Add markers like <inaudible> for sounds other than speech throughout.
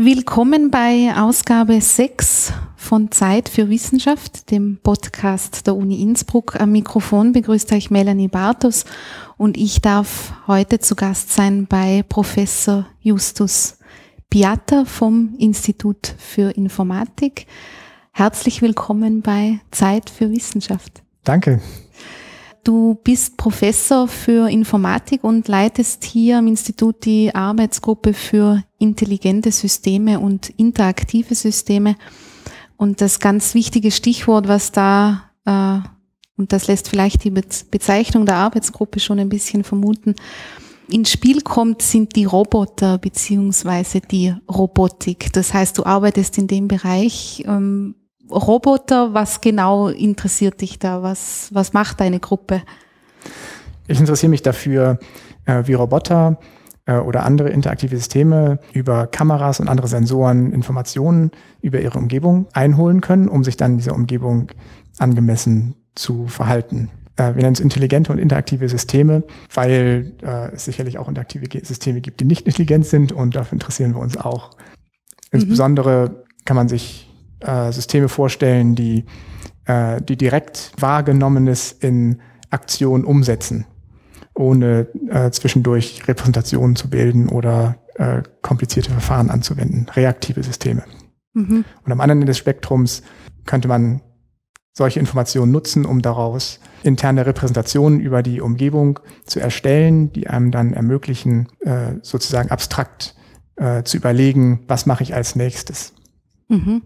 Willkommen bei Ausgabe 6 von Zeit für Wissenschaft, dem Podcast der Uni Innsbruck. Am Mikrofon begrüßt euch Melanie Bartos und ich darf heute zu Gast sein bei Professor Justus Piatta vom Institut für Informatik. Herzlich willkommen bei Zeit für Wissenschaft. Danke. Du bist Professor für Informatik und leitest hier am Institut die Arbeitsgruppe für intelligente Systeme und interaktive Systeme. Und das ganz wichtige Stichwort, was da, äh, und das lässt vielleicht die Bezeichnung der Arbeitsgruppe schon ein bisschen vermuten, ins Spiel kommt, sind die Roboter beziehungsweise die Robotik. Das heißt, du arbeitest in dem Bereich, ähm, Roboter, was genau interessiert dich da? Was, was macht deine Gruppe? Ich interessiere mich dafür, äh, wie Roboter oder andere interaktive Systeme über Kameras und andere Sensoren Informationen über ihre Umgebung einholen können, um sich dann dieser Umgebung angemessen zu verhalten. Äh, wir nennen es intelligente und interaktive Systeme, weil äh, es sicherlich auch interaktive Systeme gibt, die nicht intelligent sind und dafür interessieren wir uns auch. Mhm. Insbesondere kann man sich äh, Systeme vorstellen, die, äh, die direkt Wahrgenommenes in Aktion umsetzen, ohne äh, zwischendurch Repräsentationen zu bilden oder äh, komplizierte Verfahren anzuwenden, reaktive Systeme. Mhm. Und am anderen Ende des Spektrums könnte man solche Informationen nutzen, um daraus interne Repräsentationen über die Umgebung zu erstellen, die einem dann ermöglichen, äh, sozusagen abstrakt äh, zu überlegen, was mache ich als nächstes. Mhm.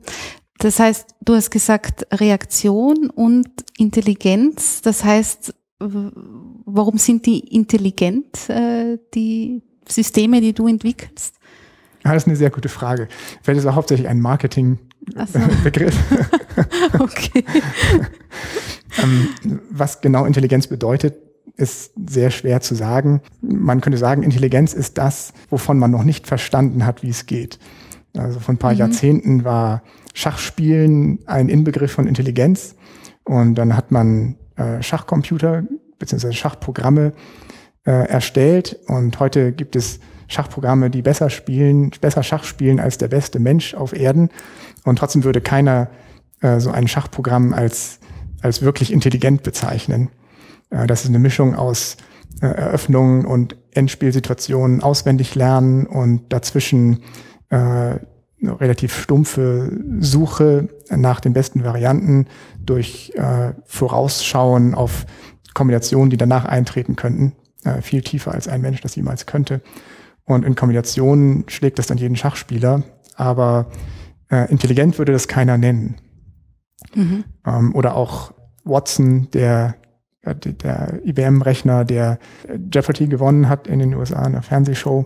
Das heißt, du hast gesagt Reaktion und Intelligenz. Das heißt, warum sind die intelligent, äh, die Systeme, die du entwickelst? Ja, das ist eine sehr gute Frage. Vielleicht ist es hauptsächlich ein Marketingbegriff. So. <laughs> okay. <laughs> Ähm, was genau Intelligenz bedeutet, ist sehr schwer zu sagen. Man könnte sagen, Intelligenz ist das, wovon man noch nicht verstanden hat, wie es geht. Also vor ein paar mhm. Jahrzehnten war Schachspielen ein Inbegriff von Intelligenz. Und dann hat man äh, Schachcomputer bzw. Schachprogramme äh, erstellt. Und heute gibt es Schachprogramme, die besser spielen, besser Schach spielen als der beste Mensch auf Erden. Und trotzdem würde keiner äh, so ein Schachprogramm als, als wirklich intelligent bezeichnen. Äh, das ist eine Mischung aus äh, Eröffnungen und Endspielsituationen auswendig lernen und dazwischen äh, eine relativ stumpfe Suche nach den besten Varianten durch äh, Vorausschauen auf Kombinationen, die danach eintreten könnten, äh, viel tiefer als ein Mensch das jemals könnte. Und in Kombinationen schlägt das dann jeden Schachspieler, aber äh, intelligent würde das keiner nennen. Mhm. Ähm, oder auch Watson, der der IBM-Rechner, der Jeopardy gewonnen hat in den USA in der Fernsehshow,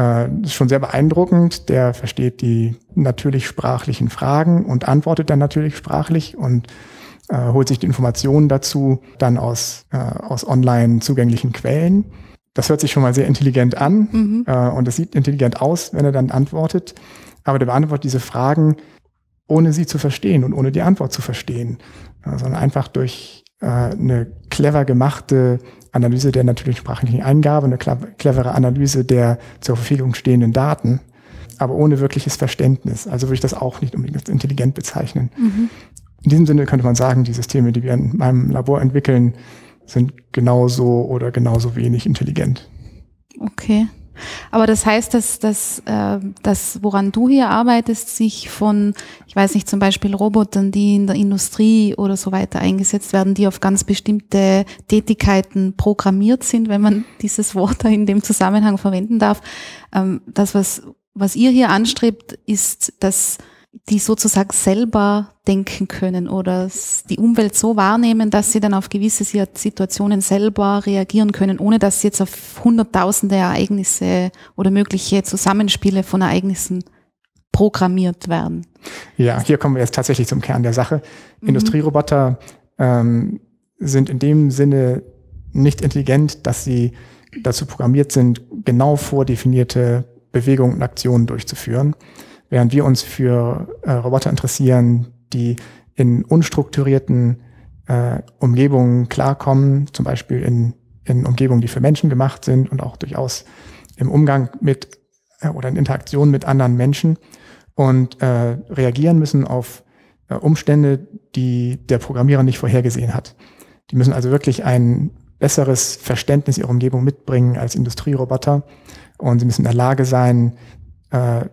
äh, ist schon sehr beeindruckend. Der versteht die natürlich sprachlichen Fragen und antwortet dann natürlich sprachlich und äh, holt sich die Informationen dazu dann aus, äh, aus online zugänglichen Quellen. Das hört sich schon mal sehr intelligent an mhm. äh, und es sieht intelligent aus, wenn er dann antwortet. Aber der beantwortet diese Fragen, ohne sie zu verstehen und ohne die Antwort zu verstehen, äh, sondern einfach durch äh, eine clever gemachte Analyse der natürlichen sprachlichen Eingabe, eine clevere Analyse der zur Verfügung stehenden Daten, aber ohne wirkliches Verständnis. Also würde ich das auch nicht unbedingt als intelligent bezeichnen. Mhm. In diesem Sinne könnte man sagen, die Systeme, die wir in meinem Labor entwickeln, sind genauso oder genauso wenig intelligent. Okay. Aber das heißt, dass, dass äh, das, woran du hier arbeitest, sich von, ich weiß nicht, zum Beispiel Robotern, die in der Industrie oder so weiter eingesetzt werden, die auf ganz bestimmte Tätigkeiten programmiert sind, wenn man <laughs> dieses Wort da in dem Zusammenhang verwenden darf. Ähm, das, was, was ihr hier anstrebt, ist, dass die sozusagen selber denken können oder die Umwelt so wahrnehmen, dass sie dann auf gewisse Situationen selber reagieren können, ohne dass sie jetzt auf hunderttausende Ereignisse oder mögliche Zusammenspiele von Ereignissen programmiert werden. Ja, hier kommen wir jetzt tatsächlich zum Kern der Sache. Mhm. Industrieroboter ähm, sind in dem Sinne nicht intelligent, dass sie dazu programmiert sind, genau vordefinierte Bewegungen und Aktionen durchzuführen während wir uns für äh, Roboter interessieren, die in unstrukturierten äh, Umgebungen klarkommen, zum Beispiel in, in Umgebungen, die für Menschen gemacht sind und auch durchaus im Umgang mit äh, oder in Interaktion mit anderen Menschen und äh, reagieren müssen auf äh, Umstände, die der Programmierer nicht vorhergesehen hat. Die müssen also wirklich ein besseres Verständnis ihrer Umgebung mitbringen als Industrieroboter und sie müssen in der Lage sein, äh,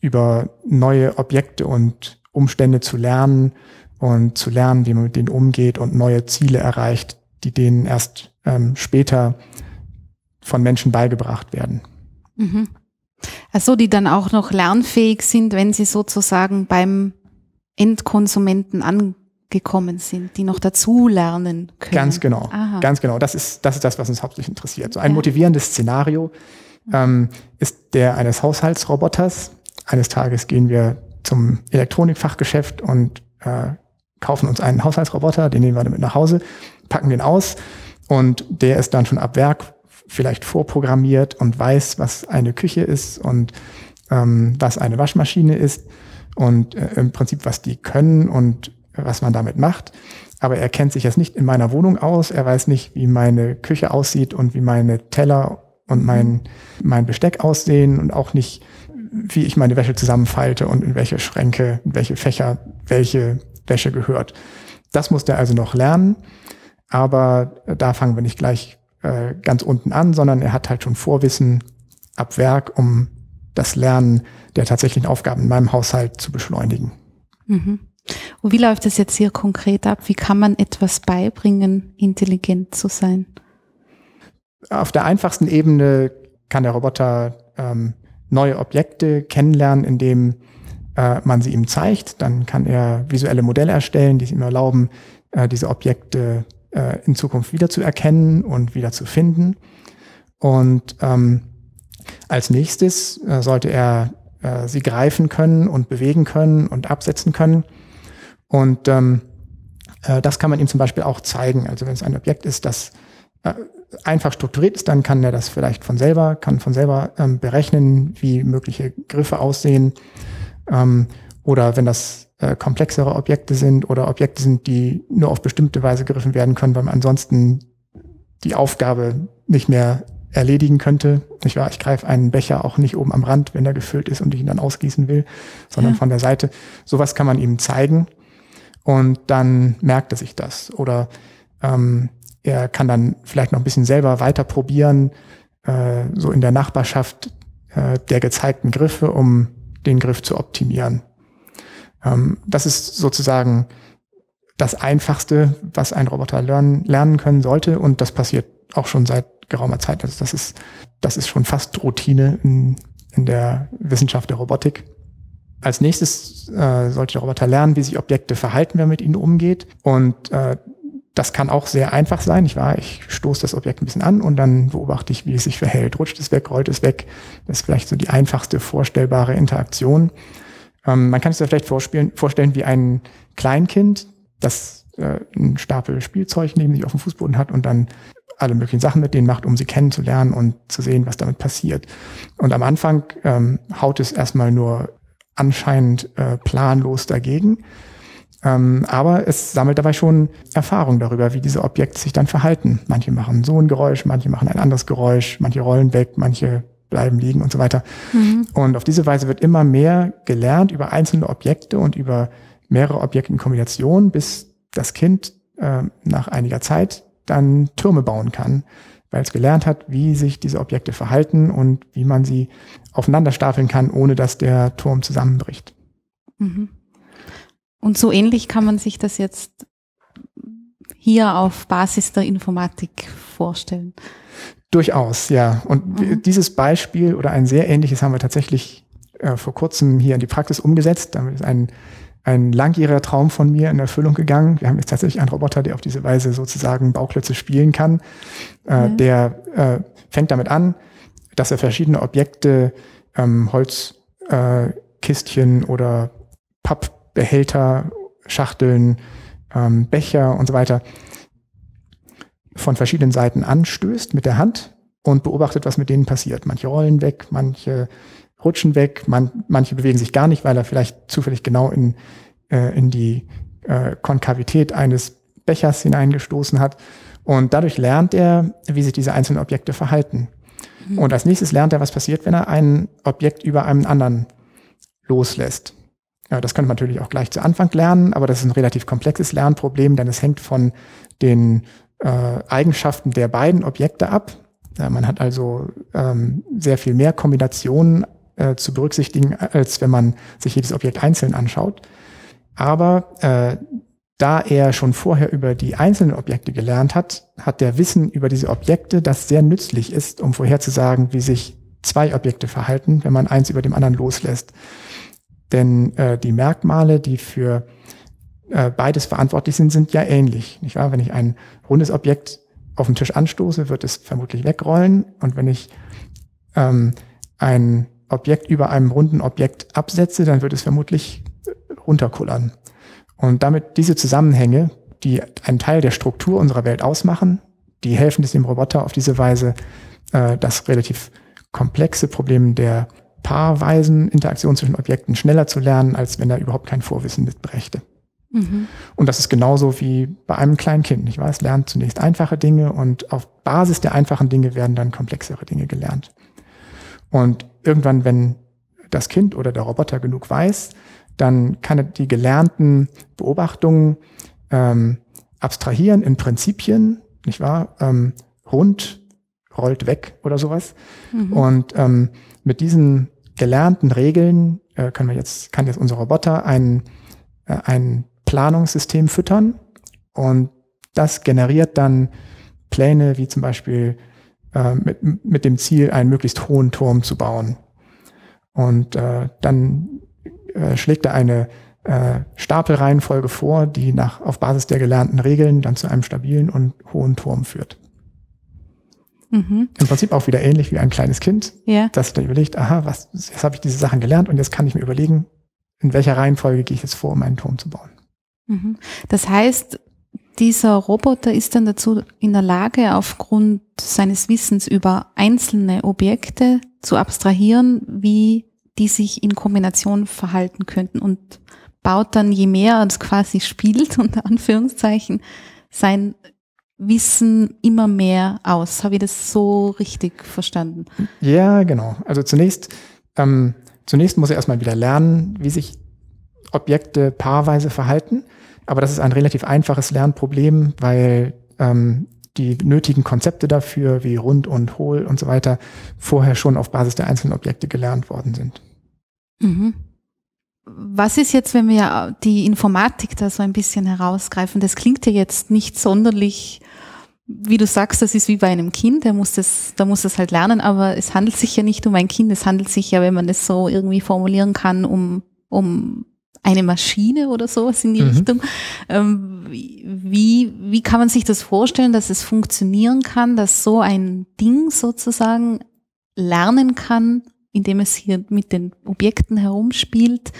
über neue Objekte und Umstände zu lernen und zu lernen, wie man mit denen umgeht und neue Ziele erreicht, die denen erst ähm, später von Menschen beigebracht werden. Mhm. Also die dann auch noch lernfähig sind, wenn sie sozusagen beim Endkonsumenten angekommen sind, die noch dazu lernen können. Ganz genau, Aha. ganz genau. Das ist, das ist das, was uns hauptsächlich interessiert. So ein ja. motivierendes Szenario ähm, ist der eines Haushaltsroboters. Eines Tages gehen wir zum Elektronikfachgeschäft und äh, kaufen uns einen Haushaltsroboter, den nehmen wir damit nach Hause, packen den aus und der ist dann schon ab Werk vielleicht vorprogrammiert und weiß, was eine Küche ist und ähm, was eine Waschmaschine ist und äh, im Prinzip, was die können und was man damit macht. Aber er kennt sich jetzt nicht in meiner Wohnung aus. Er weiß nicht, wie meine Küche aussieht und wie meine Teller und mein, mein Besteck aussehen und auch nicht, wie ich meine Wäsche zusammenfalte und in welche Schränke, in welche Fächer, welche Wäsche gehört. Das muss der also noch lernen. Aber da fangen wir nicht gleich äh, ganz unten an, sondern er hat halt schon Vorwissen ab Werk, um das Lernen der tatsächlichen Aufgaben in meinem Haushalt zu beschleunigen. Mhm. Und wie läuft es jetzt hier konkret ab? Wie kann man etwas beibringen, intelligent zu sein? Auf der einfachsten Ebene kann der Roboter ähm, neue Objekte kennenlernen, indem äh, man sie ihm zeigt. Dann kann er visuelle Modelle erstellen, die es ihm erlauben, äh, diese Objekte äh, in Zukunft wieder zu erkennen und wieder zu finden. Und ähm, als nächstes äh, sollte er äh, sie greifen können und bewegen können und absetzen können. Und ähm, äh, das kann man ihm zum Beispiel auch zeigen. Also wenn es ein Objekt ist, das äh, einfach strukturiert ist, dann kann er das vielleicht von selber, kann von selber ähm, berechnen, wie mögliche Griffe aussehen. Ähm, oder wenn das äh, komplexere Objekte sind oder Objekte sind, die nur auf bestimmte Weise gegriffen werden können, weil man ansonsten die Aufgabe nicht mehr erledigen könnte. Ich, war, ich greife einen Becher auch nicht oben am Rand, wenn er gefüllt ist und ich ihn dann ausgießen will, sondern ja. von der Seite. Sowas kann man ihm zeigen und dann merkt er sich das. Oder ähm, er kann dann vielleicht noch ein bisschen selber weiter probieren, äh, so in der Nachbarschaft äh, der gezeigten Griffe, um den Griff zu optimieren. Ähm, das ist sozusagen das Einfachste, was ein Roboter lernen, lernen können sollte. Und das passiert auch schon seit geraumer Zeit. Also das ist, das ist schon fast Routine in, in der Wissenschaft der Robotik. Als nächstes äh, sollte der Roboter lernen, wie sich Objekte verhalten, wenn man mit ihnen umgeht. Und äh, das kann auch sehr einfach sein. Ich war, ich stoße das Objekt ein bisschen an und dann beobachte ich, wie es sich verhält. Rutscht es weg, rollt es weg. Das ist vielleicht so die einfachste vorstellbare Interaktion. Ähm, man kann sich das vielleicht vorstellen wie ein Kleinkind, das äh, einen Stapel Spielzeug neben sich auf dem Fußboden hat und dann alle möglichen Sachen mit denen macht, um sie kennenzulernen und zu sehen, was damit passiert. Und am Anfang ähm, haut es erstmal nur anscheinend äh, planlos dagegen. Ähm, aber es sammelt dabei schon Erfahrung darüber, wie diese Objekte sich dann verhalten. Manche machen so ein Geräusch, manche machen ein anderes Geräusch, manche rollen weg, manche bleiben liegen und so weiter. Mhm. Und auf diese Weise wird immer mehr gelernt über einzelne Objekte und über mehrere Objekte in Kombination, bis das Kind äh, nach einiger Zeit dann Türme bauen kann, weil es gelernt hat, wie sich diese Objekte verhalten und wie man sie aufeinander stapeln kann, ohne dass der Turm zusammenbricht. Mhm. Und so ähnlich kann man sich das jetzt hier auf Basis der Informatik vorstellen. Durchaus, ja. Und mhm. dieses Beispiel oder ein sehr ähnliches haben wir tatsächlich äh, vor kurzem hier in die Praxis umgesetzt. Damit ist ein, ein langjähriger Traum von mir in Erfüllung gegangen. Wir haben jetzt tatsächlich einen Roboter, der auf diese Weise sozusagen Bauklötze spielen kann. Äh, mhm. Der äh, fängt damit an, dass er verschiedene Objekte, ähm, Holzkistchen äh, oder Pappbehälter, Schachteln, ähm, Becher und so weiter von verschiedenen Seiten anstößt mit der Hand und beobachtet, was mit denen passiert. Manche rollen weg, manche rutschen weg, man, manche bewegen sich gar nicht, weil er vielleicht zufällig genau in, äh, in die äh, Konkavität eines Bechers hineingestoßen hat. Und dadurch lernt er, wie sich diese einzelnen Objekte verhalten. Mhm. Und als nächstes lernt er, was passiert, wenn er ein Objekt über einem anderen loslässt. Das könnte man natürlich auch gleich zu Anfang lernen, aber das ist ein relativ komplexes Lernproblem, denn es hängt von den äh, Eigenschaften der beiden Objekte ab. Ja, man hat also ähm, sehr viel mehr Kombinationen äh, zu berücksichtigen, als wenn man sich jedes Objekt einzeln anschaut. Aber äh, da er schon vorher über die einzelnen Objekte gelernt hat, hat der Wissen über diese Objekte, das sehr nützlich ist, um vorherzusagen, wie sich zwei Objekte verhalten, wenn man eins über dem anderen loslässt. Denn äh, die Merkmale, die für äh, beides verantwortlich sind, sind ja ähnlich. Nicht wahr? Wenn ich ein rundes Objekt auf den Tisch anstoße, wird es vermutlich wegrollen. Und wenn ich ähm, ein Objekt über einem runden Objekt absetze, dann wird es vermutlich runterkullern. Und damit diese Zusammenhänge, die einen Teil der Struktur unserer Welt ausmachen, die helfen es dem Roboter auf diese Weise, äh, das relativ komplexe Problem der paarweisen Interaktion zwischen Objekten schneller zu lernen, als wenn er überhaupt kein Vorwissen mitbrächte. Mhm. Und das ist genauso wie bei einem kleinen Kind, nicht wahr? Es lernt zunächst einfache Dinge und auf Basis der einfachen Dinge werden dann komplexere Dinge gelernt. Und irgendwann, wenn das Kind oder der Roboter genug weiß, dann kann er die gelernten Beobachtungen ähm, abstrahieren in Prinzipien, nicht wahr? Ähm, Hund rollt weg oder sowas. Mhm. Und ähm, mit diesen gelernten Regeln äh, können wir jetzt, kann jetzt unser Roboter ein, äh, ein Planungssystem füttern und das generiert dann Pläne wie zum Beispiel äh, mit, mit dem Ziel, einen möglichst hohen Turm zu bauen. Und äh, dann äh, schlägt er eine äh, Stapelreihenfolge vor, die nach, auf Basis der gelernten Regeln dann zu einem stabilen und hohen Turm führt. Mhm. Im Prinzip auch wieder ähnlich wie ein kleines Kind, ja. das dann überlegt, aha, was, jetzt habe ich diese Sachen gelernt und jetzt kann ich mir überlegen, in welcher Reihenfolge gehe ich jetzt vor, um einen Turm zu bauen. Mhm. Das heißt, dieser Roboter ist dann dazu in der Lage, aufgrund seines Wissens über einzelne Objekte zu abstrahieren, wie die sich in Kombination verhalten könnten und baut dann, je mehr er es quasi spielt, <laughs> unter Anführungszeichen, sein Wissen immer mehr aus. Habe ich das so richtig verstanden? Ja, genau. Also zunächst, ähm, zunächst muss er erstmal wieder lernen, wie sich Objekte paarweise verhalten. Aber das ist ein relativ einfaches Lernproblem, weil ähm, die nötigen Konzepte dafür, wie rund und hohl und so weiter, vorher schon auf Basis der einzelnen Objekte gelernt worden sind. Mhm. Was ist jetzt, wenn wir die Informatik da so ein bisschen herausgreifen? Das klingt ja jetzt nicht sonderlich, wie du sagst, das ist wie bei einem Kind, der muss das, da muss das halt lernen, aber es handelt sich ja nicht um ein Kind, es handelt sich ja, wenn man das so irgendwie formulieren kann, um, um eine Maschine oder sowas in die mhm. Richtung. Ähm, wie, wie kann man sich das vorstellen, dass es funktionieren kann, dass so ein Ding sozusagen lernen kann, indem es hier mit den Objekten herumspielt,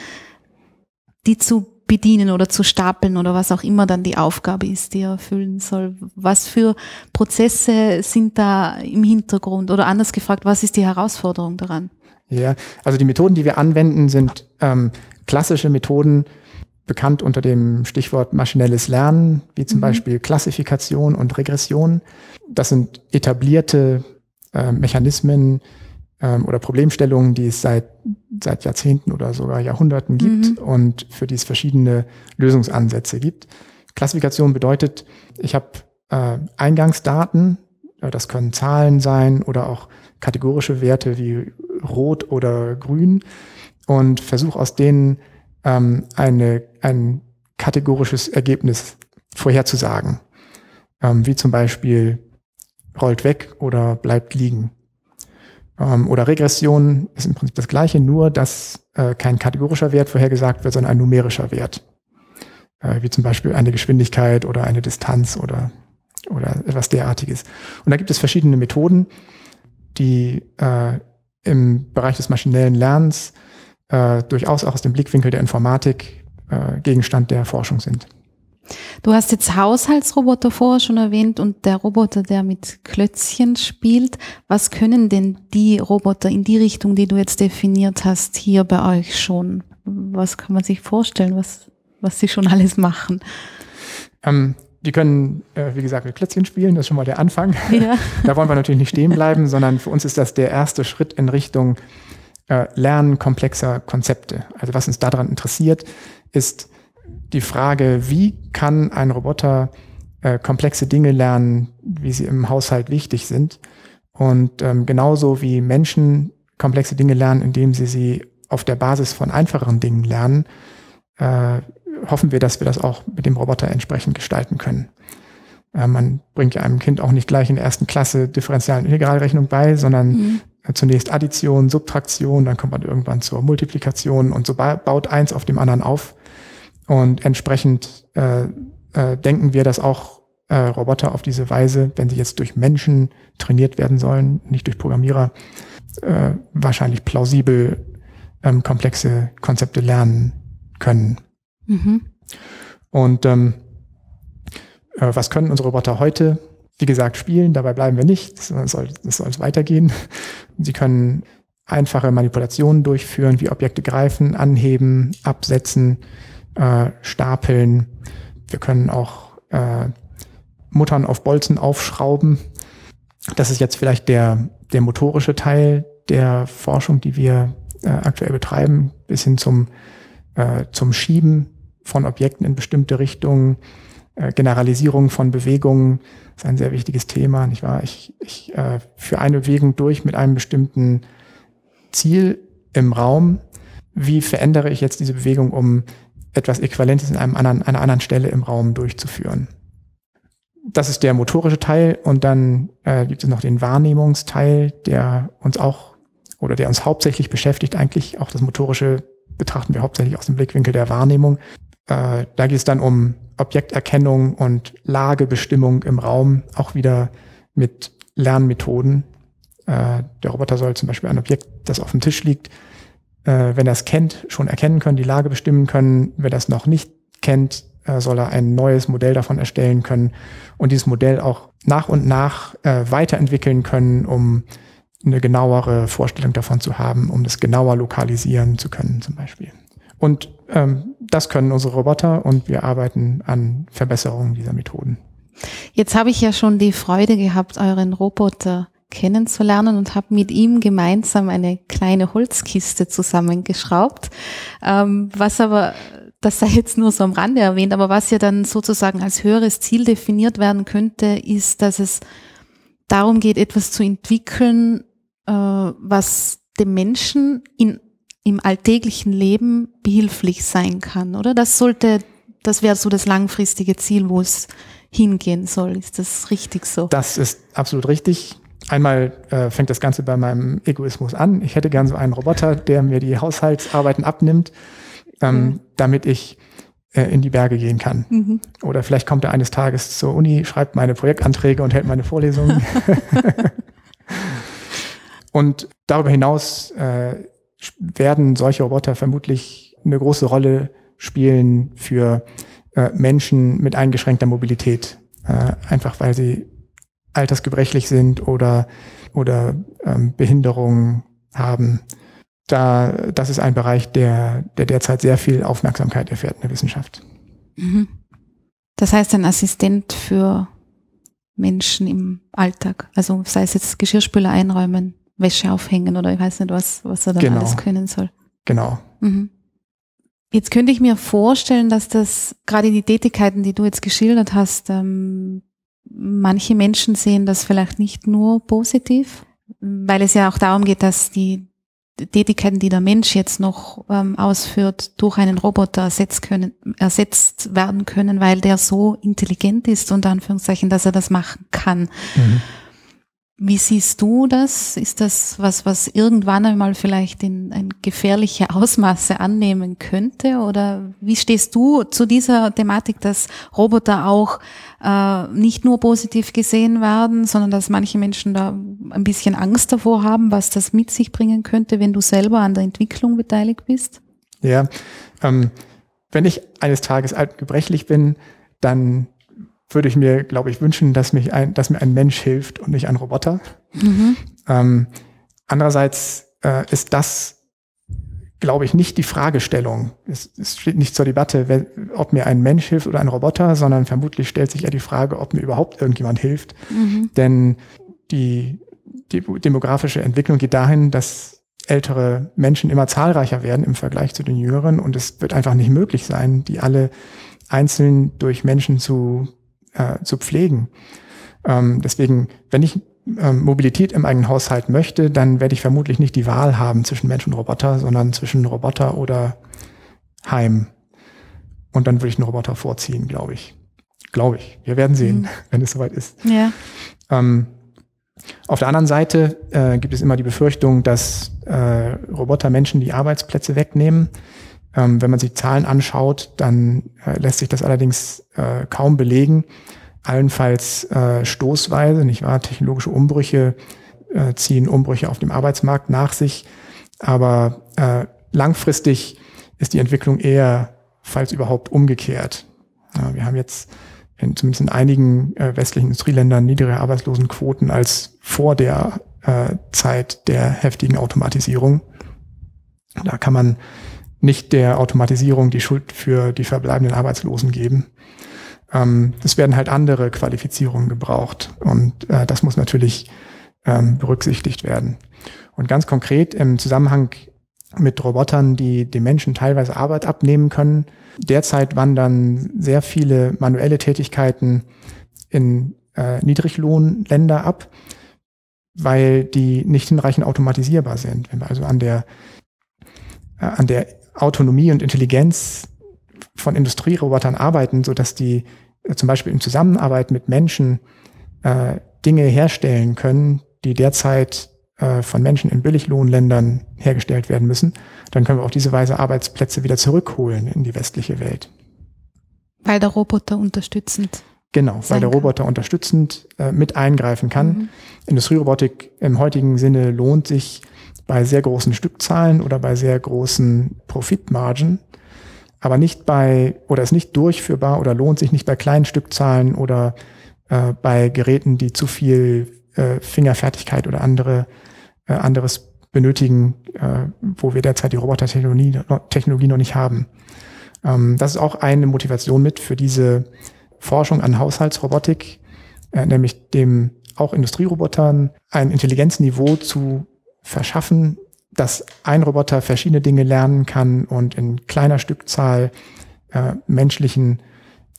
die zu bedienen oder zu stapeln oder was auch immer dann die Aufgabe ist, die er erfüllen soll. Was für Prozesse sind da im Hintergrund oder anders gefragt, was ist die Herausforderung daran? Ja, also die Methoden, die wir anwenden, sind ähm, klassische Methoden, bekannt unter dem Stichwort maschinelles Lernen, wie zum mhm. Beispiel Klassifikation und Regression. Das sind etablierte äh, Mechanismen, ähm, oder Problemstellungen, die es seit, seit Jahrzehnten oder sogar Jahrhunderten gibt mhm. und für die es verschiedene Lösungsansätze gibt. Klassifikation bedeutet, ich habe äh, Eingangsdaten, äh, das können Zahlen sein oder auch kategorische Werte wie rot oder grün und versuche aus denen ähm, eine, ein kategorisches Ergebnis vorherzusagen, ähm, wie zum Beispiel rollt weg oder bleibt liegen. Ähm, oder Regression ist im Prinzip das Gleiche, nur dass äh, kein kategorischer Wert vorhergesagt wird, sondern ein numerischer Wert. Äh, wie zum Beispiel eine Geschwindigkeit oder eine Distanz oder, oder etwas derartiges. Und da gibt es verschiedene Methoden, die äh, im Bereich des maschinellen Lernens äh, durchaus auch aus dem Blickwinkel der Informatik äh, Gegenstand der Forschung sind. Du hast jetzt Haushaltsroboter vorher schon erwähnt und der Roboter, der mit Klötzchen spielt. Was können denn die Roboter in die Richtung, die du jetzt definiert hast, hier bei euch schon? Was kann man sich vorstellen, was, was sie schon alles machen? Ähm, die können, äh, wie gesagt, mit Klötzchen spielen, das ist schon mal der Anfang. Ja. <laughs> da wollen wir natürlich nicht stehen bleiben, sondern für uns ist das der erste Schritt in Richtung äh, Lernen komplexer Konzepte. Also was uns daran interessiert, ist die Frage, wie kann ein Roboter äh, komplexe Dinge lernen, wie sie im Haushalt wichtig sind. Und ähm, genauso wie Menschen komplexe Dinge lernen, indem sie sie auf der Basis von einfacheren Dingen lernen, äh, hoffen wir, dass wir das auch mit dem Roboter entsprechend gestalten können. Äh, man bringt ja einem Kind auch nicht gleich in der ersten Klasse Differential- und Integralrechnung bei, sondern mhm. zunächst Addition, Subtraktion, dann kommt man irgendwann zur Multiplikation und so baut eins auf dem anderen auf. Und entsprechend äh, äh, denken wir, dass auch äh, Roboter auf diese Weise, wenn sie jetzt durch Menschen trainiert werden sollen, nicht durch Programmierer, äh, wahrscheinlich plausibel ähm, komplexe Konzepte lernen können. Mhm. Und ähm, äh, was können unsere Roboter heute? Wie gesagt, spielen, dabei bleiben wir nicht, das soll, das soll weitergehen. Sie können einfache Manipulationen durchführen, wie Objekte greifen, anheben, absetzen, äh, stapeln. Wir können auch äh, Muttern auf Bolzen aufschrauben. Das ist jetzt vielleicht der, der motorische Teil der Forschung, die wir äh, aktuell betreiben, bis hin zum, äh, zum Schieben von Objekten in bestimmte Richtungen, äh, Generalisierung von Bewegungen ist ein sehr wichtiges Thema, nicht wahr? Ich, ich äh, führe eine Bewegung durch mit einem bestimmten Ziel im Raum. Wie verändere ich jetzt diese Bewegung, um etwas Äquivalentes in einem anderen, einer anderen Stelle im Raum durchzuführen? Das ist der motorische Teil und dann äh, gibt es noch den Wahrnehmungsteil, der uns auch oder der uns hauptsächlich beschäftigt. Eigentlich auch das motorische betrachten wir hauptsächlich aus dem Blickwinkel der Wahrnehmung. Äh, da geht es dann um Objekterkennung und Lagebestimmung im Raum, auch wieder mit Lernmethoden. Äh, der Roboter soll zum Beispiel ein Objekt, das auf dem Tisch liegt, äh, wenn er es kennt, schon erkennen können, die Lage bestimmen können. Wenn er es noch nicht kennt, äh, soll er ein neues Modell davon erstellen können und dieses Modell auch nach und nach äh, weiterentwickeln können, um eine genauere Vorstellung davon zu haben, um das genauer lokalisieren zu können zum Beispiel. Und ähm, das können unsere Roboter und wir arbeiten an Verbesserungen dieser Methoden. Jetzt habe ich ja schon die Freude gehabt, euren Roboter kennenzulernen und habe mit ihm gemeinsam eine kleine Holzkiste zusammengeschraubt, ähm, was aber das sei jetzt nur so am Rande erwähnt, aber was ja dann sozusagen als höheres Ziel definiert werden könnte, ist, dass es darum geht, etwas zu entwickeln, äh, was dem Menschen in, im alltäglichen Leben behilflich sein kann, oder? Das sollte, das wäre so das langfristige Ziel, wo es hingehen soll. Ist das richtig so? Das ist absolut richtig. Einmal äh, fängt das Ganze bei meinem Egoismus an. Ich hätte gern so einen Roboter, der mir die Haushaltsarbeiten abnimmt, ähm, mhm. damit ich äh, in die Berge gehen kann. Mhm. Oder vielleicht kommt er eines Tages zur Uni, schreibt meine Projektanträge und hält meine Vorlesungen. <laughs> und darüber hinaus äh, werden solche Roboter vermutlich eine große Rolle spielen für äh, Menschen mit eingeschränkter Mobilität. Äh, einfach weil sie altersgebrechlich sind oder, oder ähm, Behinderungen haben. Da, das ist ein Bereich, der, der derzeit sehr viel Aufmerksamkeit erfährt in der Wissenschaft. Mhm. Das heißt, ein Assistent für Menschen im Alltag. Also sei es jetzt Geschirrspüler einräumen, Wäsche aufhängen oder ich weiß nicht, was, was er dann genau. alles können soll. Genau. Mhm. Jetzt könnte ich mir vorstellen, dass das gerade die Tätigkeiten, die du jetzt geschildert hast, ähm, manche Menschen sehen das vielleicht nicht nur positiv, weil es ja auch darum geht, dass die Tätigkeiten, die der Mensch jetzt noch ähm, ausführt, durch einen Roboter ersetzt, können, ersetzt werden können, weil der so intelligent ist, unter Anführungszeichen, dass er das machen kann. Mhm. Wie siehst du das? Ist das was, was irgendwann einmal vielleicht in ein gefährliche Ausmaße annehmen könnte? Oder wie stehst du zu dieser Thematik, dass Roboter auch äh, nicht nur positiv gesehen werden, sondern dass manche Menschen da ein bisschen Angst davor haben, was das mit sich bringen könnte, wenn du selber an der Entwicklung beteiligt bist? Ja, ähm, wenn ich eines Tages alt und gebrechlich bin, dann würde ich mir, glaube ich, wünschen, dass, mich ein, dass mir ein Mensch hilft und nicht ein Roboter. Mhm. Ähm, andererseits äh, ist das glaube ich, nicht die Fragestellung. Es, es steht nicht zur Debatte, wer, ob mir ein Mensch hilft oder ein Roboter, sondern vermutlich stellt sich eher die Frage, ob mir überhaupt irgendjemand hilft. Mhm. Denn die, die demografische Entwicklung geht dahin, dass ältere Menschen immer zahlreicher werden im Vergleich zu den jüngeren und es wird einfach nicht möglich sein, die alle einzeln durch Menschen zu, äh, zu pflegen. Ähm, deswegen, wenn ich ähm, Mobilität im eigenen Haushalt möchte, dann werde ich vermutlich nicht die Wahl haben zwischen Mensch und Roboter, sondern zwischen Roboter oder Heim. Und dann würde ich einen Roboter vorziehen, glaube ich. Glaube ich. Wir werden sehen, mhm. <laughs> wenn es soweit ist. Ja. Ähm, auf der anderen Seite äh, gibt es immer die Befürchtung, dass äh, Roboter Menschen die Arbeitsplätze wegnehmen. Ähm, wenn man sich Zahlen anschaut, dann äh, lässt sich das allerdings äh, kaum belegen allenfalls äh, stoßweise, nicht wahr? Technologische Umbrüche äh, ziehen Umbrüche auf dem Arbeitsmarkt nach sich. Aber äh, langfristig ist die Entwicklung eher, falls überhaupt, umgekehrt. Ja, wir haben jetzt in, zumindest in einigen äh, westlichen Industrieländern niedrigere Arbeitslosenquoten als vor der Zeit der heftigen Automatisierung. Da kann man nicht der Automatisierung die Schuld für die verbleibenden Arbeitslosen geben. Ähm, es werden halt andere Qualifizierungen gebraucht und äh, das muss natürlich ähm, berücksichtigt werden. Und ganz konkret im Zusammenhang mit Robotern, die den Menschen teilweise Arbeit abnehmen können. Derzeit wandern sehr viele manuelle Tätigkeiten in äh, Niedriglohnländer ab, weil die nicht hinreichend automatisierbar sind. Wenn wir also an der, äh, an der Autonomie und Intelligenz von Industrierobotern arbeiten, so dass die zum Beispiel in Zusammenarbeit mit Menschen äh, Dinge herstellen können, die derzeit äh, von Menschen in Billiglohnländern hergestellt werden müssen, dann können wir auf diese Weise Arbeitsplätze wieder zurückholen in die westliche Welt. Weil der Roboter unterstützend. Genau, weil der Roboter kann. unterstützend äh, mit eingreifen kann. Mhm. Industrierobotik im heutigen Sinne lohnt sich bei sehr großen Stückzahlen oder bei sehr großen Profitmargen aber nicht bei oder ist nicht durchführbar oder lohnt sich nicht bei kleinen Stückzahlen oder äh, bei Geräten, die zu viel äh, Fingerfertigkeit oder andere äh, anderes benötigen, äh, wo wir derzeit die Robotertechnologie Technologie noch nicht haben. Ähm, das ist auch eine Motivation mit für diese Forschung an Haushaltsrobotik, äh, nämlich dem auch Industrierobotern ein Intelligenzniveau zu verschaffen, dass ein Roboter verschiedene Dinge lernen kann und in kleiner Stückzahl äh, menschlichen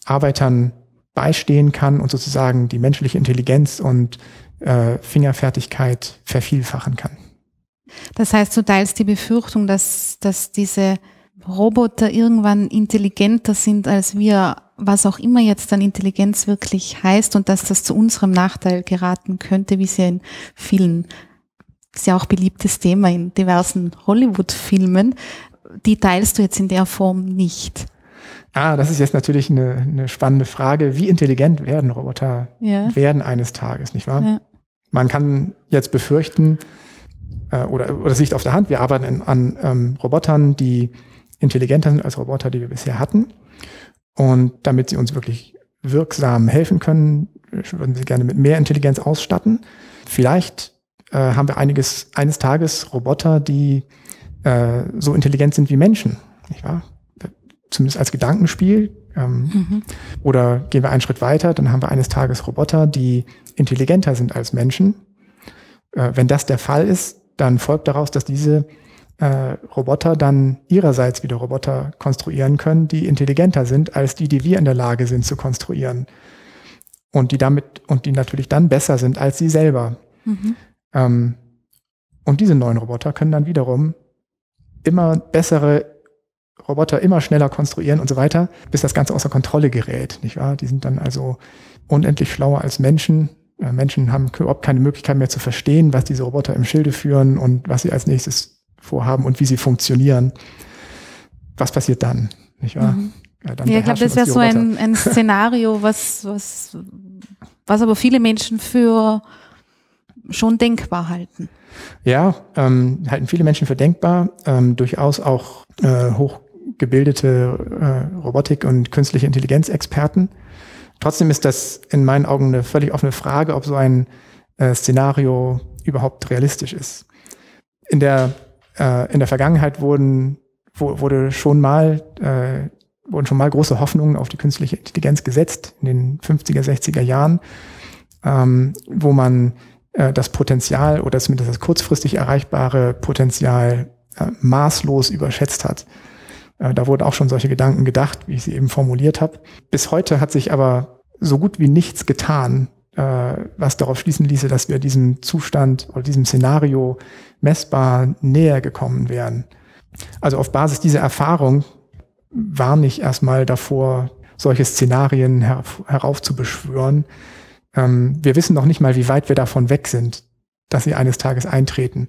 Arbeitern beistehen kann und sozusagen die menschliche Intelligenz und äh, Fingerfertigkeit vervielfachen kann. Das heißt, du teilst die Befürchtung, dass, dass diese Roboter irgendwann intelligenter sind als wir, was auch immer jetzt dann Intelligenz wirklich heißt und dass das zu unserem Nachteil geraten könnte, wie es ja in vielen ist ja auch beliebtes Thema in diversen Hollywood-Filmen. Die teilst du jetzt in der Form nicht. Ah, das ist jetzt natürlich eine, eine spannende Frage. Wie intelligent werden Roboter ja. werden eines Tages, nicht wahr? Ja. Man kann jetzt befürchten, äh, oder, oder Sicht auf der Hand, wir arbeiten in, an ähm, Robotern, die intelligenter sind als Roboter, die wir bisher hatten. Und damit sie uns wirklich wirksam helfen können, würden wir sie gerne mit mehr Intelligenz ausstatten. Vielleicht äh, haben wir einiges, eines Tages Roboter, die äh, so intelligent sind wie Menschen, nicht wahr? Zumindest als Gedankenspiel. Ähm, mhm. Oder gehen wir einen Schritt weiter, dann haben wir eines Tages Roboter, die intelligenter sind als Menschen. Äh, wenn das der Fall ist, dann folgt daraus, dass diese äh, Roboter dann ihrerseits wieder Roboter konstruieren können, die intelligenter sind als die, die wir in der Lage sind zu konstruieren. Und die damit, und die natürlich dann besser sind als sie selber. Mhm. Ähm, und diese neuen Roboter können dann wiederum immer bessere Roboter immer schneller konstruieren und so weiter, bis das Ganze außer Kontrolle gerät, nicht wahr? Die sind dann also unendlich schlauer als Menschen. Äh, Menschen haben überhaupt keine Möglichkeit mehr zu verstehen, was diese Roboter im Schilde führen und was sie als nächstes vorhaben und wie sie funktionieren. Was passiert dann, nicht wahr? Mhm. Ja, ja, ich glaube, das wäre so ein, ein Szenario, was, was, was aber viele Menschen für schon denkbar halten. Ja, ähm, halten viele Menschen für denkbar, ähm, durchaus auch äh, hochgebildete äh, Robotik- und künstliche Intelligenzexperten. Trotzdem ist das in meinen Augen eine völlig offene Frage, ob so ein äh, Szenario überhaupt realistisch ist. In der äh, in der Vergangenheit wurden, wo, wurde schon mal, äh, wurden schon mal große Hoffnungen auf die künstliche Intelligenz gesetzt in den 50er, 60er Jahren, ähm, wo man äh, das Potenzial oder zumindest das kurzfristig erreichbare Potenzial äh, maßlos überschätzt hat. Äh, da wurden auch schon solche Gedanken gedacht, wie ich sie eben formuliert habe. Bis heute hat sich aber so gut wie nichts getan, äh, was darauf schließen ließe, dass wir diesem Zustand oder diesem Szenario messbar näher gekommen wären. Also auf Basis dieser Erfahrung warne ich erstmal davor, solche Szenarien her heraufzubeschwören. Ähm, wir wissen noch nicht mal, wie weit wir davon weg sind, dass sie eines Tages eintreten.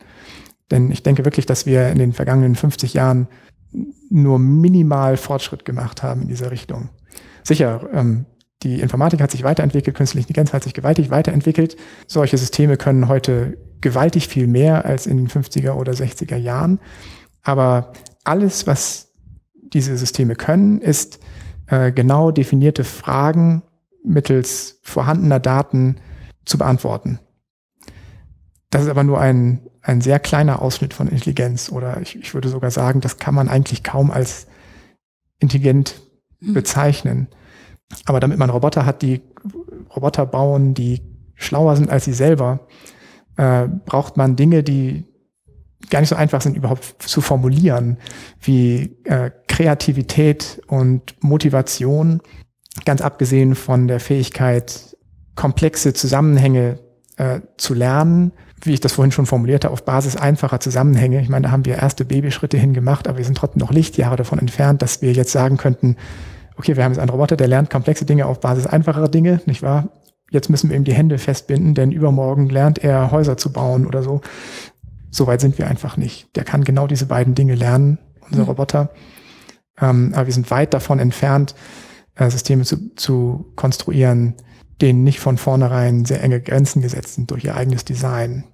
Denn ich denke wirklich, dass wir in den vergangenen 50 Jahren nur minimal Fortschritt gemacht haben in dieser Richtung. Sicher, ähm, die Informatik hat sich weiterentwickelt, künstliche Intelligenz hat sich gewaltig weiterentwickelt. Solche Systeme können heute gewaltig viel mehr als in den 50er oder 60er Jahren. Aber alles, was diese Systeme können, ist äh, genau definierte Fragen mittels vorhandener Daten zu beantworten. Das ist aber nur ein, ein sehr kleiner Ausschnitt von Intelligenz oder ich, ich würde sogar sagen, das kann man eigentlich kaum als intelligent mhm. bezeichnen. Aber damit man Roboter hat, die Roboter bauen, die schlauer sind als sie selber, äh, braucht man Dinge, die gar nicht so einfach sind, überhaupt zu formulieren, wie äh, Kreativität und Motivation, ganz abgesehen von der Fähigkeit, komplexe Zusammenhänge äh, zu lernen, wie ich das vorhin schon formulierte, auf Basis einfacher Zusammenhänge. Ich meine, da haben wir erste Babyschritte hingemacht, aber wir sind trotzdem noch Lichtjahre davon entfernt, dass wir jetzt sagen könnten, okay, wir haben jetzt einen Roboter, der lernt komplexe Dinge auf Basis einfacherer Dinge, nicht wahr? Jetzt müssen wir ihm die Hände festbinden, denn übermorgen lernt er Häuser zu bauen oder so. Soweit sind wir einfach nicht. Der kann genau diese beiden Dinge lernen, unser mhm. Roboter. Ähm, aber wir sind weit davon entfernt, äh, Systeme zu, zu konstruieren, denen nicht von vornherein sehr enge Grenzen gesetzt sind durch ihr eigenes Design.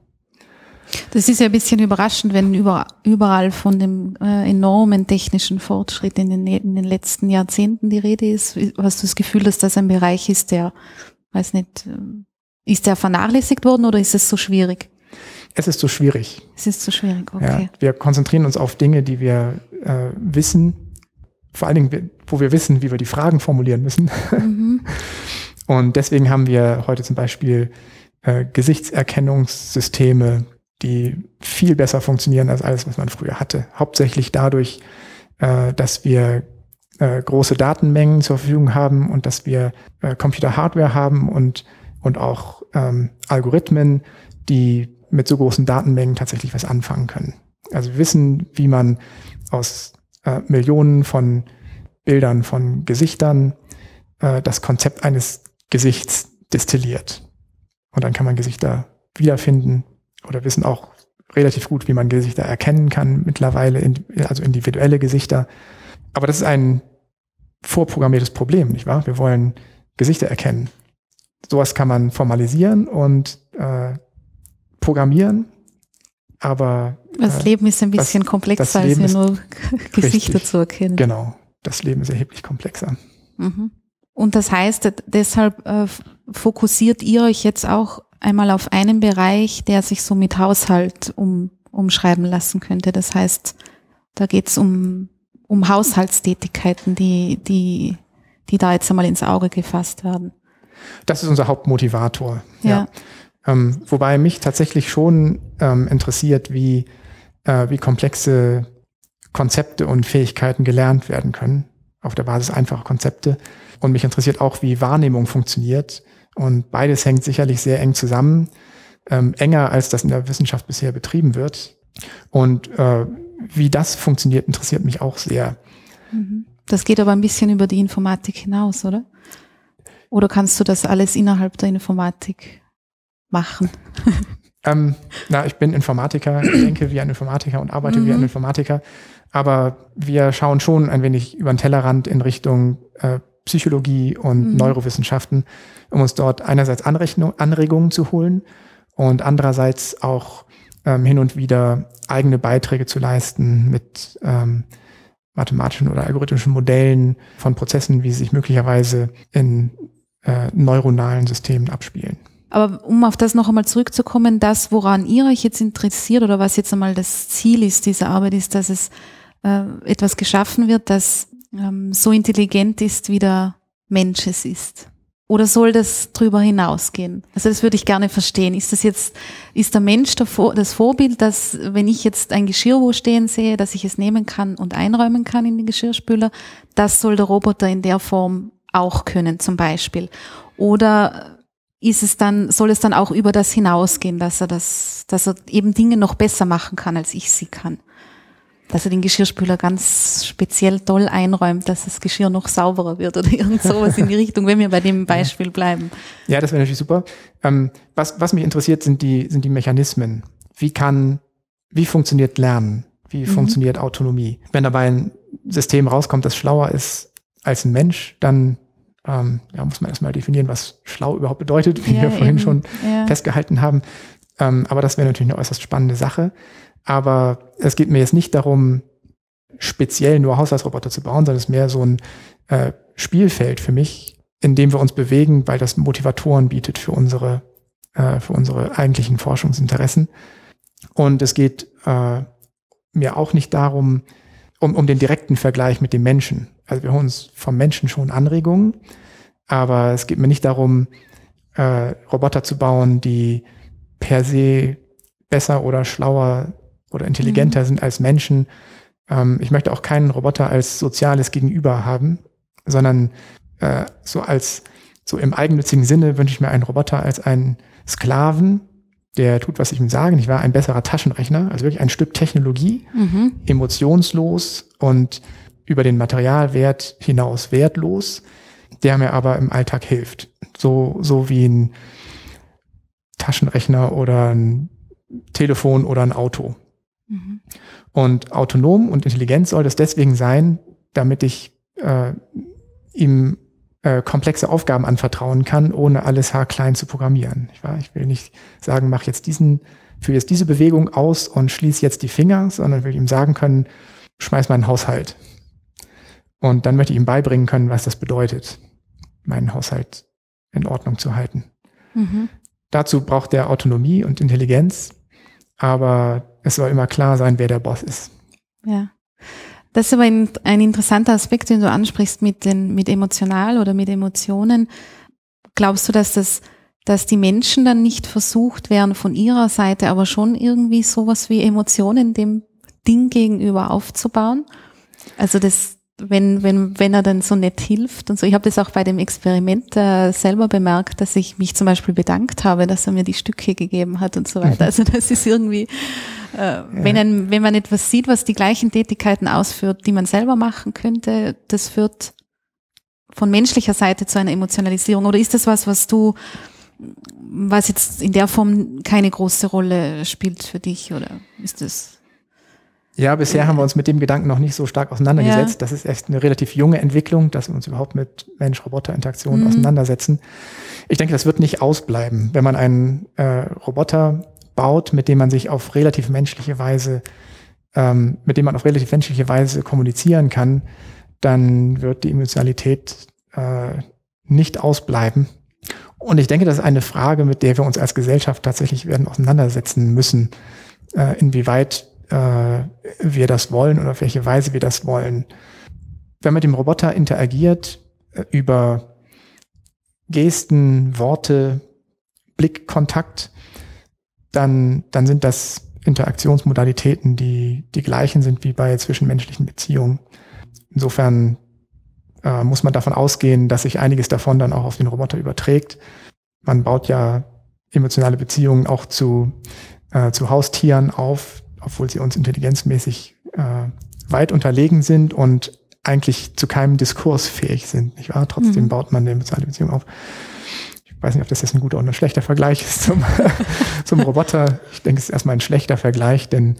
Das ist ja ein bisschen überraschend, wenn über, überall von dem äh, enormen technischen Fortschritt in den, in den letzten Jahrzehnten die Rede ist. Hast du das Gefühl, dass das ein Bereich ist, der, weiß nicht, äh, ist der vernachlässigt worden oder ist es so schwierig? Es ist so schwierig. Es ist so schwierig, okay. Ja, wir konzentrieren uns auf Dinge, die wir äh, wissen, vor allen Dingen, wo wir wissen, wie wir die Fragen formulieren müssen. Mhm. <laughs> Und deswegen haben wir heute zum Beispiel äh, Gesichtserkennungssysteme, die viel besser funktionieren als alles, was man früher hatte. Hauptsächlich dadurch, äh, dass wir äh, große Datenmengen zur Verfügung haben und dass wir äh, Computer-Hardware haben und, und auch ähm, Algorithmen, die mit so großen Datenmengen tatsächlich was anfangen können. Also wir wissen, wie man aus äh, Millionen von Bildern von Gesichtern äh, das Konzept eines Gesichts destilliert. Und dann kann man Gesichter wiederfinden oder wissen auch relativ gut, wie man Gesichter erkennen kann mittlerweile, also individuelle Gesichter. Aber das ist ein vorprogrammiertes Problem, nicht wahr? Wir wollen Gesichter erkennen. Sowas kann man formalisieren und äh, programmieren, aber das äh, Leben ist ein bisschen das, komplexer, das als nur <laughs> Gesichter richtig, zu erkennen. Genau, das Leben ist erheblich komplexer. Mhm. Und das heißt, deshalb äh, fokussiert ihr euch jetzt auch einmal auf einen Bereich, der sich so mit Haushalt um, umschreiben lassen könnte. Das heißt, da geht's um, um Haushaltstätigkeiten, die, die, die da jetzt einmal ins Auge gefasst werden. Das ist unser Hauptmotivator. Ja. ja. Ähm, wobei mich tatsächlich schon ähm, interessiert, wie, äh, wie komplexe Konzepte und Fähigkeiten gelernt werden können auf der Basis einfacher Konzepte. Und mich interessiert auch, wie Wahrnehmung funktioniert. Und beides hängt sicherlich sehr eng zusammen, ähm, enger als das in der Wissenschaft bisher betrieben wird. Und äh, wie das funktioniert, interessiert mich auch sehr. Mhm. Das geht aber ein bisschen über die Informatik hinaus, oder? Oder kannst du das alles innerhalb der Informatik machen? <laughs> ähm, na, ich bin Informatiker, ich denke wie ein Informatiker und arbeite mhm. wie ein mhm. Informatiker. Aber wir schauen schon ein wenig über den Tellerrand in Richtung äh, Psychologie und mhm. Neurowissenschaften, um uns dort einerseits Anrechnung, Anregungen zu holen und andererseits auch ähm, hin und wieder eigene Beiträge zu leisten mit ähm, mathematischen oder algorithmischen Modellen von Prozessen, wie sie sich möglicherweise in äh, neuronalen Systemen abspielen. Aber um auf das noch einmal zurückzukommen, das, woran ihr euch jetzt interessiert oder was jetzt einmal das Ziel ist dieser Arbeit, ist, dass es äh, etwas geschaffen wird, das ähm, so intelligent ist, wie der Mensch es ist. Oder soll das drüber hinausgehen? Also das würde ich gerne verstehen. Ist das jetzt, ist der Mensch das Vorbild, dass wenn ich jetzt ein Geschirr wo stehen sehe, dass ich es nehmen kann und einräumen kann in den Geschirrspüler, das soll der Roboter in der Form auch können zum Beispiel? Oder ist es dann, soll es dann auch über das hinausgehen, dass er das, dass er eben Dinge noch besser machen kann, als ich sie kann? Dass er den Geschirrspüler ganz speziell toll einräumt, dass das Geschirr noch sauberer wird oder irgend sowas in die Richtung, wenn wir bei dem <laughs> Beispiel bleiben. Ja, das wäre natürlich super. Ähm, was, was mich interessiert, sind die, sind die Mechanismen. Wie kann, wie funktioniert Lernen? Wie mhm. funktioniert Autonomie? Wenn dabei ein System rauskommt, das schlauer ist als ein Mensch, dann ähm, ja, muss man erstmal definieren, was schlau überhaupt bedeutet, wie ja, wir vorhin eben. schon ja. festgehalten haben. Ähm, aber das wäre natürlich eine äußerst spannende Sache. Aber es geht mir jetzt nicht darum, speziell nur Haushaltsroboter zu bauen, sondern es ist mehr so ein äh, Spielfeld für mich, in dem wir uns bewegen, weil das Motivatoren bietet für unsere, äh, für unsere eigentlichen Forschungsinteressen. Und es geht äh, mir auch nicht darum, um, um den direkten Vergleich mit dem Menschen. Also wir holen uns vom Menschen schon Anregungen, aber es geht mir nicht darum, äh, Roboter zu bauen, die per se besser oder schlauer oder intelligenter mhm. sind als Menschen. Ähm, ich möchte auch keinen Roboter als soziales Gegenüber haben, sondern äh, so als so im eigennützigen Sinne wünsche ich mir einen Roboter als einen Sklaven, der tut, was ich ihm sage. Ich war ein besserer Taschenrechner, also wirklich ein Stück Technologie, mhm. emotionslos und über den Materialwert hinaus wertlos, der mir aber im Alltag hilft. So, so wie ein Taschenrechner oder ein Telefon oder ein Auto. Mhm. Und autonom und intelligent soll das deswegen sein, damit ich äh, ihm äh, komplexe Aufgaben anvertrauen kann, ohne alles haarklein zu programmieren. Ich, war, ich will nicht sagen, mach jetzt diesen, führe jetzt diese Bewegung aus und schließ jetzt die Finger, sondern will ihm sagen können, schmeiß meinen Haushalt. Und dann möchte ich ihm beibringen können, was das bedeutet, meinen Haushalt in Ordnung zu halten. Mhm. Dazu braucht er Autonomie und Intelligenz, aber es soll immer klar sein, wer der Boss ist. Ja. Das ist aber ein, ein interessanter Aspekt, den du ansprichst mit den, mit emotional oder mit Emotionen. Glaubst du, dass das, dass die Menschen dann nicht versucht werden von ihrer Seite, aber schon irgendwie sowas wie Emotionen dem Ding gegenüber aufzubauen? Also das, wenn, wenn, wenn er dann so nett hilft und so. Ich habe das auch bei dem Experiment äh, selber bemerkt, dass ich mich zum Beispiel bedankt habe, dass er mir die Stücke gegeben hat und so weiter. Also das ist irgendwie, äh, ja. wenn, ein, wenn man etwas sieht, was die gleichen Tätigkeiten ausführt, die man selber machen könnte, das führt von menschlicher Seite zu einer Emotionalisierung. Oder ist das was, was du, was jetzt in der Form keine große Rolle spielt für dich? Oder ist das? Ja, bisher haben wir uns mit dem Gedanken noch nicht so stark auseinandergesetzt. Ja. Das ist echt eine relativ junge Entwicklung, dass wir uns überhaupt mit Mensch-Roboter-Interaktion mhm. auseinandersetzen. Ich denke, das wird nicht ausbleiben. Wenn man einen äh, Roboter baut, mit dem man sich auf relativ menschliche Weise, ähm, mit dem man auf relativ menschliche Weise kommunizieren kann, dann wird die Emotionalität äh, nicht ausbleiben. Und ich denke, das ist eine Frage, mit der wir uns als Gesellschaft tatsächlich werden auseinandersetzen müssen, äh, inwieweit äh, wir das wollen oder auf welche Weise wir das wollen. Wenn man mit dem Roboter interagiert äh, über Gesten, Worte, Blickkontakt, dann, dann sind das Interaktionsmodalitäten, die die gleichen sind wie bei zwischenmenschlichen Beziehungen. Insofern äh, muss man davon ausgehen, dass sich einiges davon dann auch auf den Roboter überträgt. Man baut ja emotionale Beziehungen auch zu, äh, zu Haustieren auf, obwohl sie uns intelligenzmäßig äh, weit unterlegen sind und eigentlich zu keinem Diskurs fähig sind. Nicht wahr? Trotzdem mhm. baut man eine soziale Beziehung auf. Ich weiß nicht, ob das jetzt ein guter oder ein schlechter Vergleich ist zum, <laughs> zum Roboter. Ich denke, es ist erstmal ein schlechter Vergleich, denn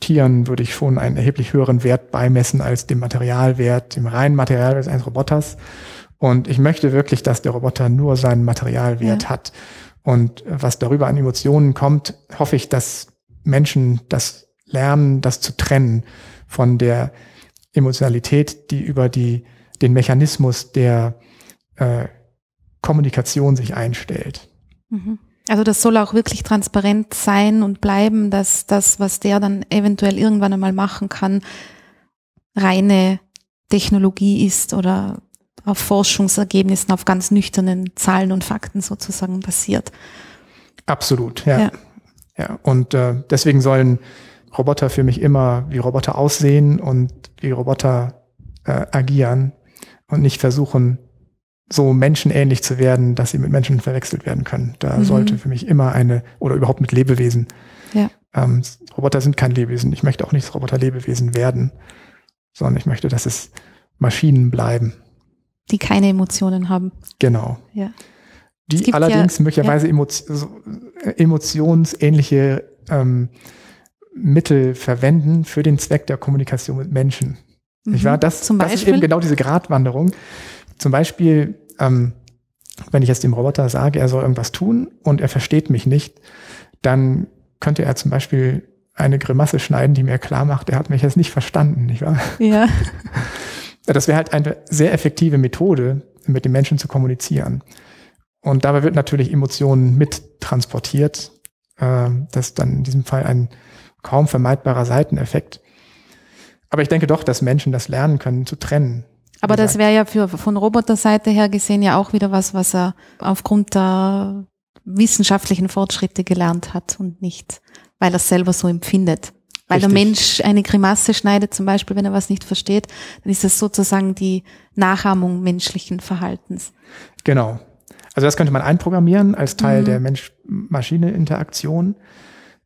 Tieren würde ich schon einen erheblich höheren Wert beimessen als dem Materialwert, dem reinen Materialwert eines Roboters. Und ich möchte wirklich, dass der Roboter nur seinen Materialwert ja. hat. Und was darüber an Emotionen kommt, hoffe ich, dass Menschen das lernen, das zu trennen von der Emotionalität, die über die, den Mechanismus der äh, Kommunikation sich einstellt. Mhm. Also das soll auch wirklich transparent sein und bleiben, dass das, was der dann eventuell irgendwann einmal machen kann, reine Technologie ist oder auf Forschungsergebnissen, auf ganz nüchternen Zahlen und Fakten sozusagen basiert. Absolut, ja. Ja, ja. und äh, deswegen sollen Roboter für mich immer wie Roboter aussehen und wie Roboter äh, agieren und nicht versuchen, so menschenähnlich zu werden, dass sie mit Menschen verwechselt werden können. Da mhm. sollte für mich immer eine, oder überhaupt mit Lebewesen. Ja. Ähm, Roboter sind kein Lebewesen. Ich möchte auch nicht, dass Roboter Lebewesen werden, sondern ich möchte, dass es Maschinen bleiben. Die keine Emotionen haben. Genau. Ja. Die allerdings ja, möglicherweise ja. emotionsähnliche ähm, Mittel verwenden für den Zweck der Kommunikation mit Menschen. Mhm. Ich war das, Zum das ist eben genau diese Gratwanderung. Zum Beispiel, ähm, wenn ich jetzt dem Roboter sage, er soll irgendwas tun und er versteht mich nicht, dann könnte er zum Beispiel eine Grimasse schneiden, die mir klar macht, er hat mich jetzt nicht verstanden, nicht wahr? Ja. <laughs> Das wäre halt eine sehr effektive Methode, mit den Menschen zu kommunizieren. Und dabei wird natürlich Emotionen mit transportiert. Äh, das ist dann in diesem Fall ein kaum vermeidbarer Seiteneffekt. Aber ich denke doch, dass Menschen das lernen können, zu trennen. Aber das wäre ja für, von Roboterseite her gesehen ja auch wieder was, was er aufgrund der wissenschaftlichen Fortschritte gelernt hat und nicht, weil er es selber so empfindet. Weil Richtig. der Mensch eine Grimasse schneidet, zum Beispiel, wenn er was nicht versteht, dann ist das sozusagen die Nachahmung menschlichen Verhaltens. Genau. Also das könnte man einprogrammieren als Teil mhm. der Mensch-Maschine-Interaktion.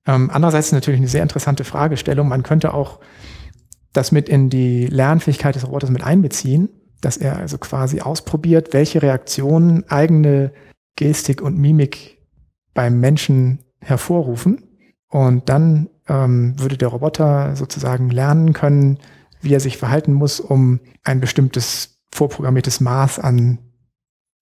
Ähm, andererseits ist natürlich eine sehr interessante Fragestellung. Man könnte auch das mit in die Lernfähigkeit des Roboters mit einbeziehen, dass er also quasi ausprobiert, welche Reaktionen eigene Gestik und Mimik beim Menschen hervorrufen. Und dann ähm, würde der Roboter sozusagen lernen können, wie er sich verhalten muss, um ein bestimmtes vorprogrammiertes Maß an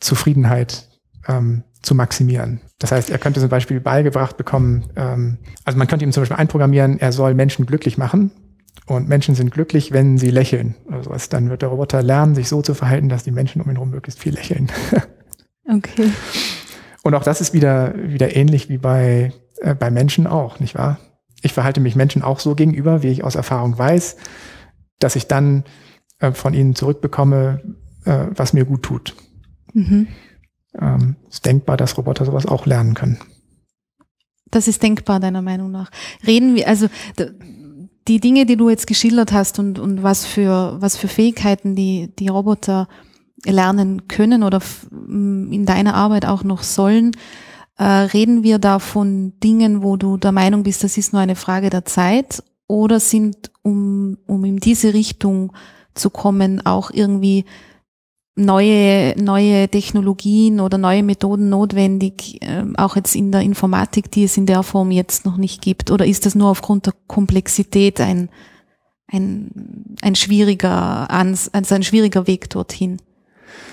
Zufriedenheit ähm, zu maximieren. Das heißt, er könnte zum Beispiel beigebracht bekommen, ähm, also man könnte ihm zum Beispiel einprogrammieren, er soll Menschen glücklich machen und Menschen sind glücklich, wenn sie lächeln oder sowas. Dann wird der Roboter lernen, sich so zu verhalten, dass die Menschen um ihn herum möglichst viel lächeln. <laughs> okay. Und auch das ist wieder, wieder ähnlich wie bei, äh, bei Menschen auch, nicht wahr? Ich verhalte mich Menschen auch so gegenüber, wie ich aus Erfahrung weiß, dass ich dann äh, von ihnen zurückbekomme, äh, was mir gut tut. Mhm. Ähm, ist denkbar, dass Roboter sowas auch lernen können. Das ist denkbar, deiner Meinung nach. Reden wir, also die Dinge, die du jetzt geschildert hast und, und was für, was für Fähigkeiten die, die Roboter lernen können oder in deiner Arbeit auch noch sollen, äh, reden wir da von Dingen, wo du der Meinung bist, das ist nur eine Frage der Zeit oder sind, um, um in diese Richtung zu kommen, auch irgendwie neue, neue Technologien oder neue Methoden notwendig, äh, auch jetzt in der Informatik, die es in der Form jetzt noch nicht gibt? Oder ist das nur aufgrund der Komplexität ein, ein, ein schwieriger, also ein schwieriger Weg dorthin?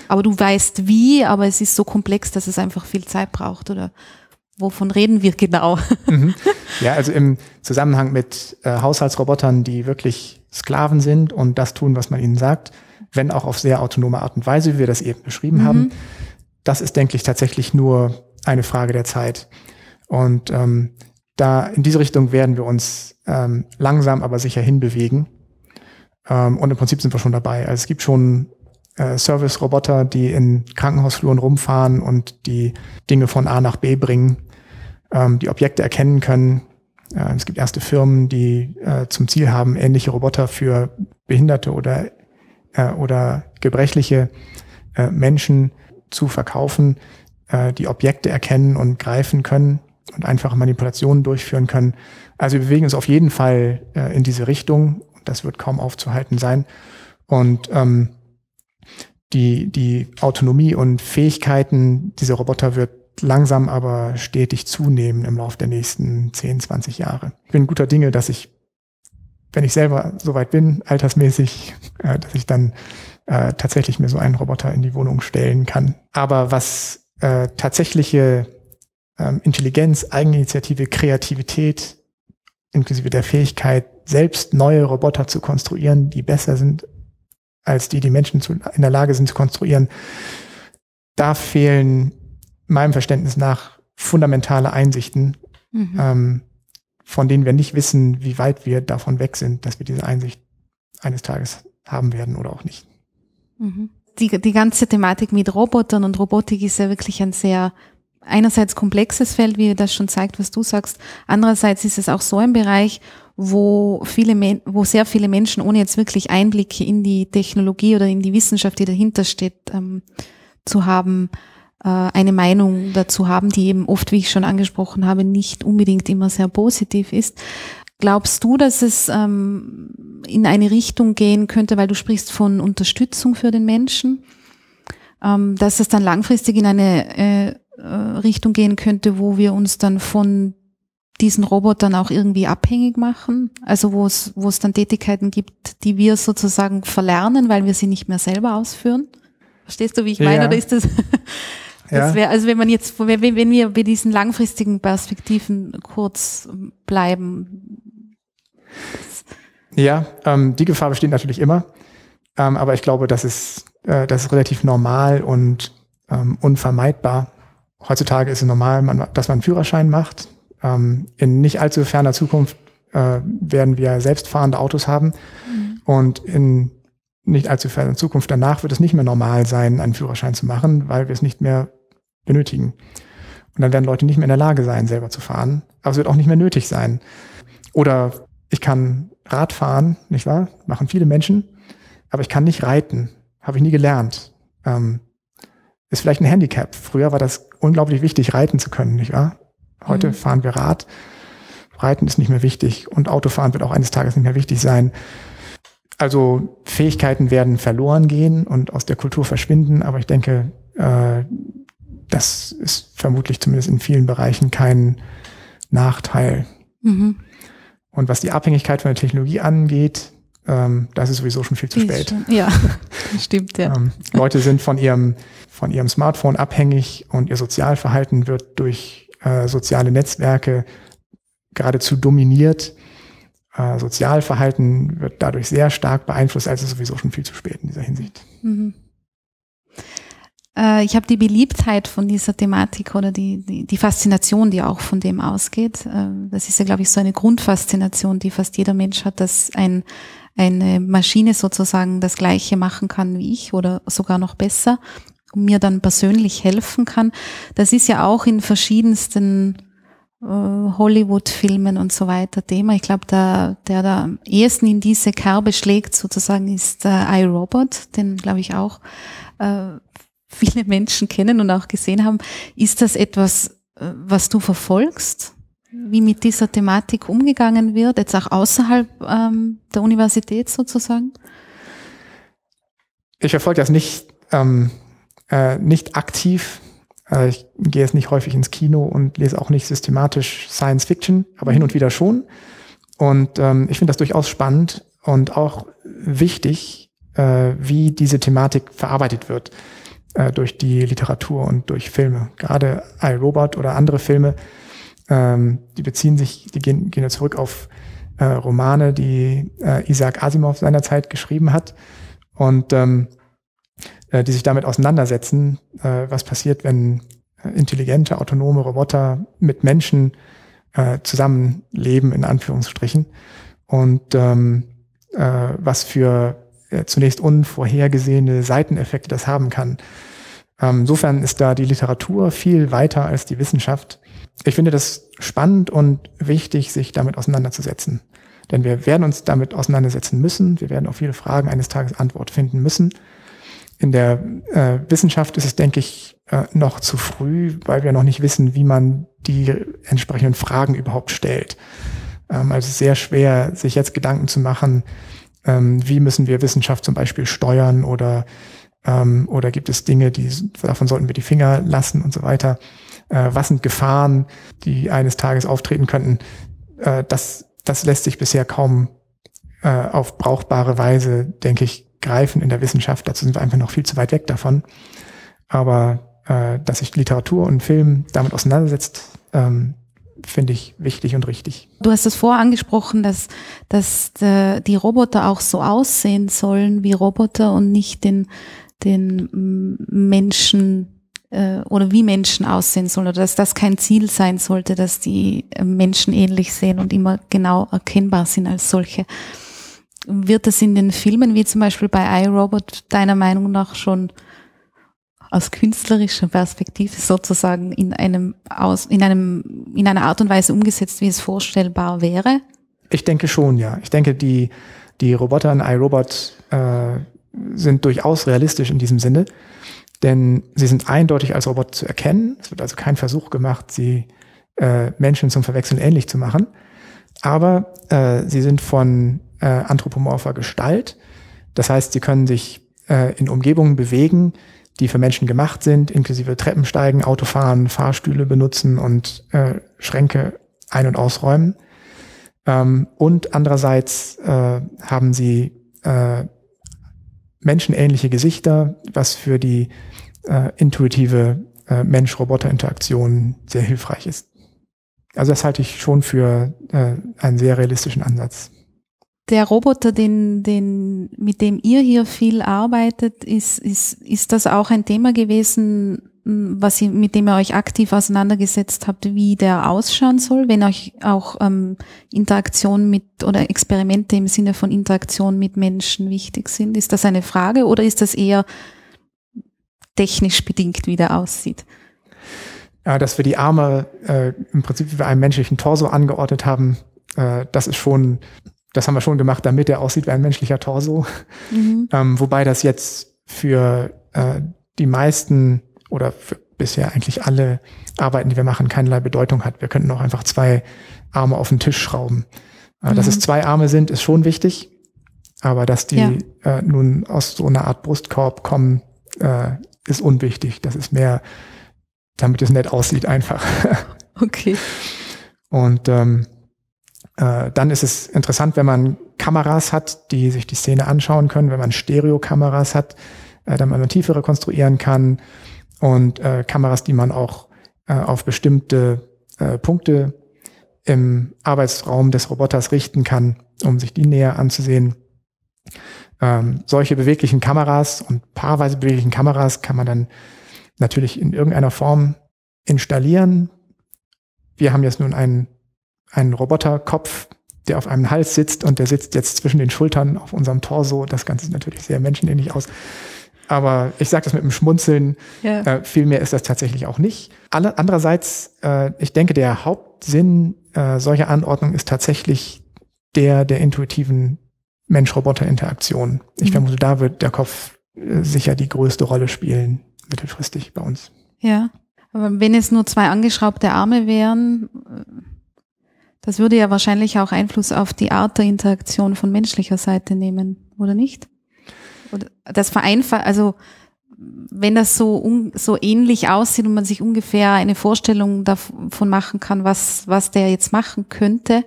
Aber du weißt wie, aber es ist so komplex, dass es einfach viel Zeit braucht, oder? Wovon reden wir genau? Mhm. Ja, also im Zusammenhang mit äh, Haushaltsrobotern, die wirklich Sklaven sind und das tun, was man ihnen sagt, wenn auch auf sehr autonome Art und Weise, wie wir das eben beschrieben mhm. haben. Das ist, denke ich, tatsächlich nur eine Frage der Zeit. Und ähm, da in diese Richtung werden wir uns ähm, langsam, aber sicher hinbewegen. Ähm, und im Prinzip sind wir schon dabei. Also es gibt schon äh, Service-Roboter, die in Krankenhausfluren rumfahren und die Dinge von A nach B bringen, ähm, die Objekte erkennen können. Äh, es gibt erste Firmen, die äh, zum Ziel haben, ähnliche Roboter für Behinderte oder äh, oder gebrechliche äh, Menschen zu verkaufen, äh, die Objekte erkennen und greifen können und einfache Manipulationen durchführen können. Also wir bewegen uns auf jeden Fall äh, in diese Richtung. Das wird kaum aufzuhalten sein. Und ähm, die, die Autonomie und Fähigkeiten dieser Roboter wird langsam aber stetig zunehmen im Laufe der nächsten 10, 20 Jahre. Ich bin guter Dinge, dass ich wenn ich selber soweit bin, altersmäßig, äh, dass ich dann äh, tatsächlich mir so einen Roboter in die Wohnung stellen kann. Aber was äh, tatsächliche ähm, Intelligenz, Eigeninitiative, Kreativität, inklusive der Fähigkeit, selbst neue Roboter zu konstruieren, die besser sind als die, die Menschen zu, in der Lage sind zu konstruieren, da fehlen meinem Verständnis nach fundamentale Einsichten, mhm. ähm, von denen wir nicht wissen, wie weit wir davon weg sind, dass wir diese Einsicht eines Tages haben werden oder auch nicht. Mhm. Die, die ganze Thematik mit Robotern und Robotik ist ja wirklich ein sehr einerseits komplexes Feld, wie das schon zeigt, was du sagst. Andererseits ist es auch so ein Bereich, wo viele, wo sehr viele Menschen ohne jetzt wirklich Einblicke in die Technologie oder in die Wissenschaft, die dahinter steht, ähm, zu haben, eine Meinung dazu haben, die eben oft, wie ich schon angesprochen habe, nicht unbedingt immer sehr positiv ist. Glaubst du, dass es ähm, in eine Richtung gehen könnte, weil du sprichst von Unterstützung für den Menschen, ähm, dass es dann langfristig in eine äh, äh, Richtung gehen könnte, wo wir uns dann von diesen Robotern auch irgendwie abhängig machen? Also wo es, wo es dann Tätigkeiten gibt, die wir sozusagen verlernen, weil wir sie nicht mehr selber ausführen? Verstehst du, wie ich meine? Ja. Oder ist das, <laughs> das wäre, also wenn man jetzt, wenn, wenn wir bei diesen langfristigen Perspektiven kurz bleiben. Ja, ähm, die Gefahr besteht natürlich immer. Ähm, aber ich glaube, das ist, äh, das ist relativ normal und ähm, unvermeidbar. Heutzutage ist es normal, man, dass man einen Führerschein macht. Ähm, in nicht allzu ferner Zukunft äh, werden wir selbstfahrende Autos haben. Mhm. Und in nicht allzu ferner Zukunft danach wird es nicht mehr normal sein, einen Führerschein zu machen, weil wir es nicht mehr benötigen. Und dann werden Leute nicht mehr in der Lage sein, selber zu fahren. Aber es wird auch nicht mehr nötig sein. Oder ich kann Rad fahren, nicht wahr? Machen viele Menschen. Aber ich kann nicht reiten. Habe ich nie gelernt. Ähm, ist vielleicht ein Handicap. Früher war das unglaublich wichtig, reiten zu können, nicht wahr? Heute mhm. fahren wir Rad. Reiten ist nicht mehr wichtig und Autofahren wird auch eines Tages nicht mehr wichtig sein. Also Fähigkeiten werden verloren gehen und aus der Kultur verschwinden, aber ich denke, äh, das ist vermutlich zumindest in vielen Bereichen kein Nachteil. Mhm. Und was die Abhängigkeit von der Technologie angeht, ähm, das ist sowieso schon viel zu spät. Ja, <laughs> stimmt, ja. Ähm, Leute sind von ihrem, von ihrem Smartphone abhängig und ihr Sozialverhalten wird durch äh, soziale Netzwerke geradezu dominiert. Äh, Sozialverhalten wird dadurch sehr stark beeinflusst, also sowieso schon viel zu spät in dieser Hinsicht. Mhm. Äh, ich habe die Beliebtheit von dieser Thematik oder die, die, die Faszination, die auch von dem ausgeht. Äh, das ist ja, glaube ich, so eine Grundfaszination, die fast jeder Mensch hat, dass ein, eine Maschine sozusagen das Gleiche machen kann wie ich oder sogar noch besser und mir dann persönlich helfen kann. Das ist ja auch in verschiedensten äh, Hollywood-Filmen und so weiter Thema. Ich glaube, der, der da am ehesten in diese Kerbe schlägt sozusagen ist äh, iRobot, den glaube ich auch äh, viele Menschen kennen und auch gesehen haben. Ist das etwas, äh, was du verfolgst? Wie mit dieser Thematik umgegangen wird, jetzt auch außerhalb ähm, der Universität sozusagen? Ich verfolge das nicht, ähm, äh, nicht aktiv. Äh, ich gehe jetzt nicht häufig ins Kino und lese auch nicht systematisch Science Fiction, aber hin und wieder schon. Und ähm, ich finde das durchaus spannend und auch wichtig, äh, wie diese Thematik verarbeitet wird äh, durch die Literatur und durch Filme. Gerade iRobot oder andere Filme, ähm, die beziehen sich, die gehen, gehen ja zurück auf äh, Romane, die äh, Isaac Asimov seinerzeit geschrieben hat und ähm, äh, die sich damit auseinandersetzen, äh, was passiert, wenn äh, intelligente, autonome Roboter mit Menschen äh, zusammenleben, in Anführungsstrichen. Und ähm, äh, was für äh, zunächst unvorhergesehene Seiteneffekte das haben kann. Ähm, insofern ist da die Literatur viel weiter als die Wissenschaft. Ich finde das spannend und wichtig, sich damit auseinanderzusetzen. Denn wir werden uns damit auseinandersetzen müssen. Wir werden auf viele Fragen eines Tages Antwort finden müssen. In der äh, Wissenschaft ist es, denke ich, äh, noch zu früh, weil wir noch nicht wissen, wie man die entsprechenden Fragen überhaupt stellt. Ähm, also sehr schwer, sich jetzt Gedanken zu machen, ähm, wie müssen wir Wissenschaft zum Beispiel steuern oder, ähm, oder gibt es Dinge, die, davon sollten wir die Finger lassen und so weiter. Äh, was sind Gefahren, die eines Tages auftreten könnten? Äh, das, das lässt sich bisher kaum äh, auf brauchbare Weise, denke ich, greifen in der Wissenschaft. Dazu sind wir einfach noch viel zu weit weg davon. Aber äh, dass sich Literatur und Film damit auseinandersetzt, ähm, finde ich wichtig und richtig. Du hast es vorher angesprochen, dass, dass die Roboter auch so aussehen sollen wie Roboter und nicht den, den Menschen äh, oder wie Menschen aussehen sollen oder dass das kein Ziel sein sollte, dass die äh, Menschen ähnlich sehen und immer genau erkennbar sind als solche. Wird das in den Filmen wie zum Beispiel bei iRobot deiner Meinung nach schon aus künstlerischer Perspektive sozusagen in einem aus in einem in einer Art und Weise umgesetzt, wie es vorstellbar wäre? Ich denke schon, ja. Ich denke, die die Roboter in iRobot äh, sind durchaus realistisch in diesem Sinne, denn sie sind eindeutig als Roboter zu erkennen. Es wird also kein Versuch gemacht, sie äh, Menschen zum Verwechseln ähnlich zu machen, aber äh, sie sind von äh, anthropomorpher Gestalt. Das heißt, sie können sich äh, in Umgebungen bewegen, die für Menschen gemacht sind, inklusive Treppensteigen, Autofahren, Fahrstühle benutzen und äh, Schränke ein- und ausräumen. Ähm, und andererseits äh, haben sie äh, menschenähnliche Gesichter, was für die äh, intuitive äh, Mensch-Roboter-Interaktion sehr hilfreich ist. Also das halte ich schon für äh, einen sehr realistischen Ansatz. Der Roboter, den, den, mit dem ihr hier viel arbeitet, ist, ist, ist das auch ein Thema gewesen, was ihr, mit dem ihr euch aktiv auseinandergesetzt habt, wie der ausschauen soll, wenn euch auch ähm, Interaktion mit oder Experimente im Sinne von Interaktion mit Menschen wichtig sind? Ist das eine Frage oder ist das eher technisch bedingt, wie der aussieht? Ja, dass wir die Arme äh, im Prinzip wie einem menschlichen Torso angeordnet haben, äh, das ist schon, das haben wir schon gemacht, damit er aussieht wie ein menschlicher Torso. Mhm. <laughs> Ähm, wobei das jetzt für äh, die meisten oder für bisher eigentlich alle Arbeiten, die wir machen, keinerlei Bedeutung hat. Wir könnten auch einfach zwei Arme auf den Tisch schrauben. Äh, mhm. Dass es zwei Arme sind, ist schon wichtig. Aber dass die ja. äh, nun aus so einer Art Brustkorb kommen, äh, ist unwichtig. Das ist mehr, damit es nett aussieht einfach. <laughs> Okay. Und ähm, äh, dann ist es interessant, wenn man Kameras hat, die sich die Szene anschauen können, wenn man Stereokameras hat, äh, damit man Tiefe rekonstruieren kann und äh, Kameras, die man auch äh, auf bestimmte Punkte im Arbeitsraum des Roboters richten kann, um sich die näher anzusehen. Ähm, solche beweglichen Kameras und paarweise beweglichen Kameras kann man dann natürlich in irgendeiner Form installieren. Wir haben jetzt nun einen, einen Roboterkopf, der auf einem Hals sitzt und der sitzt jetzt zwischen den Schultern auf unserem Torso. Das Ganze sieht natürlich sehr menschenähnlich aus. Aber ich sage das mit einem Schmunzeln. Ja. Äh, viel mehr ist das tatsächlich auch nicht. Alle, andererseits, äh, ich denke, der Hauptsinn äh, solcher Anordnung ist tatsächlich der der intuitiven Mensch-Roboter-Interaktion. Ich mhm. vermute, da wird der Kopf äh, sicher die größte Rolle spielen, mittelfristig bei uns. Ja, aber wenn es nur zwei angeschraubte Arme wären, das würde ja wahrscheinlich auch Einfluss auf die Art der Interaktion von menschlicher Seite nehmen, oder nicht? Oder das vereinfacht, also wenn das so, so ähnlich aussieht und man sich ungefähr eine Vorstellung davon machen kann, was, was der jetzt machen könnte,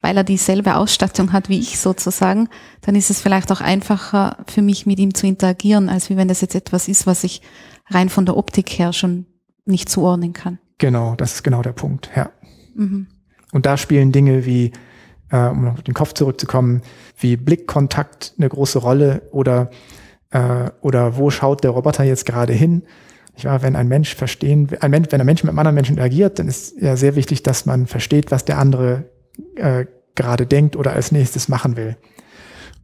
weil er dieselbe Ausstattung hat wie ich sozusagen, dann ist es vielleicht auch einfacher für mich mit ihm zu interagieren, als wie wenn das jetzt etwas ist, was ich rein von der Optik her schon nicht zuordnen kann. Genau, das ist genau der Punkt, ja. Mhm. Und da spielen Dinge wie äh, um auf den Kopf zurückzukommen, wie Blickkontakt eine große Rolle oder, äh, oder wo schaut der Roboter jetzt gerade hin? Ich war, wenn ein Mensch verstehen, ein Mensch, wenn ein Mensch mit einem anderen Menschen interagiert, dann ist ja sehr wichtig, dass man versteht, was der andere äh, gerade denkt oder als nächstes machen will.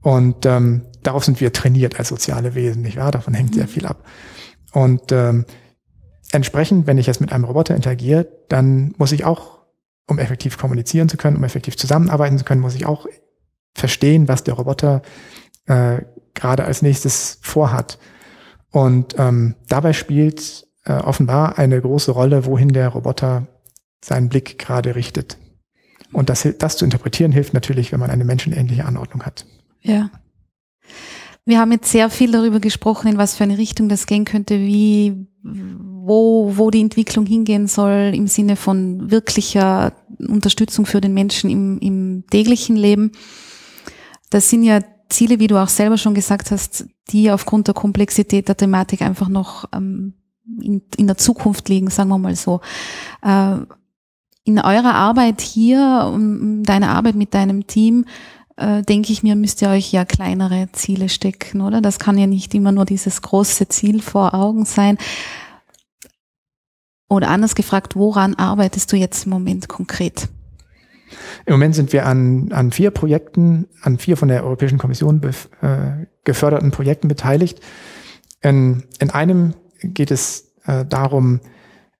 Und ähm, darauf sind wir trainiert als soziale Wesen, nicht wahr? Davon hängt sehr viel ab. Und ähm, entsprechend, wenn ich jetzt mit einem Roboter interagiere, dann muss ich auch um effektiv kommunizieren zu können, um effektiv zusammenarbeiten zu können, muss ich auch verstehen, was der Roboter äh, gerade als nächstes vorhat. Und ähm, dabei spielt äh, offenbar eine große Rolle, wohin der Roboter seinen Blick gerade richtet. Und das, das zu interpretieren hilft natürlich, wenn man eine menschenähnliche Anordnung hat. Ja. Wir haben jetzt sehr viel darüber gesprochen, in was für eine Richtung das gehen könnte, wie wo, wo die Entwicklung hingehen soll im Sinne von wirklicher Unterstützung für den Menschen im, im täglichen Leben. Das sind ja Ziele, wie du auch selber schon gesagt hast, die aufgrund der Komplexität der Thematik einfach noch ähm, in, in der Zukunft liegen, sagen wir mal so. Äh, in eurer Arbeit hier, um, deiner Arbeit mit deinem Team, äh, denke ich mir, müsst ihr euch ja kleinere Ziele stecken, oder? Das kann ja nicht immer nur dieses große Ziel vor Augen sein. Oder anders gefragt, woran arbeitest du jetzt im Moment konkret? Im Moment sind wir an, an vier Projekten, an vier von der Europäischen Kommission äh, geförderten Projekten beteiligt. In, in einem geht es äh, darum,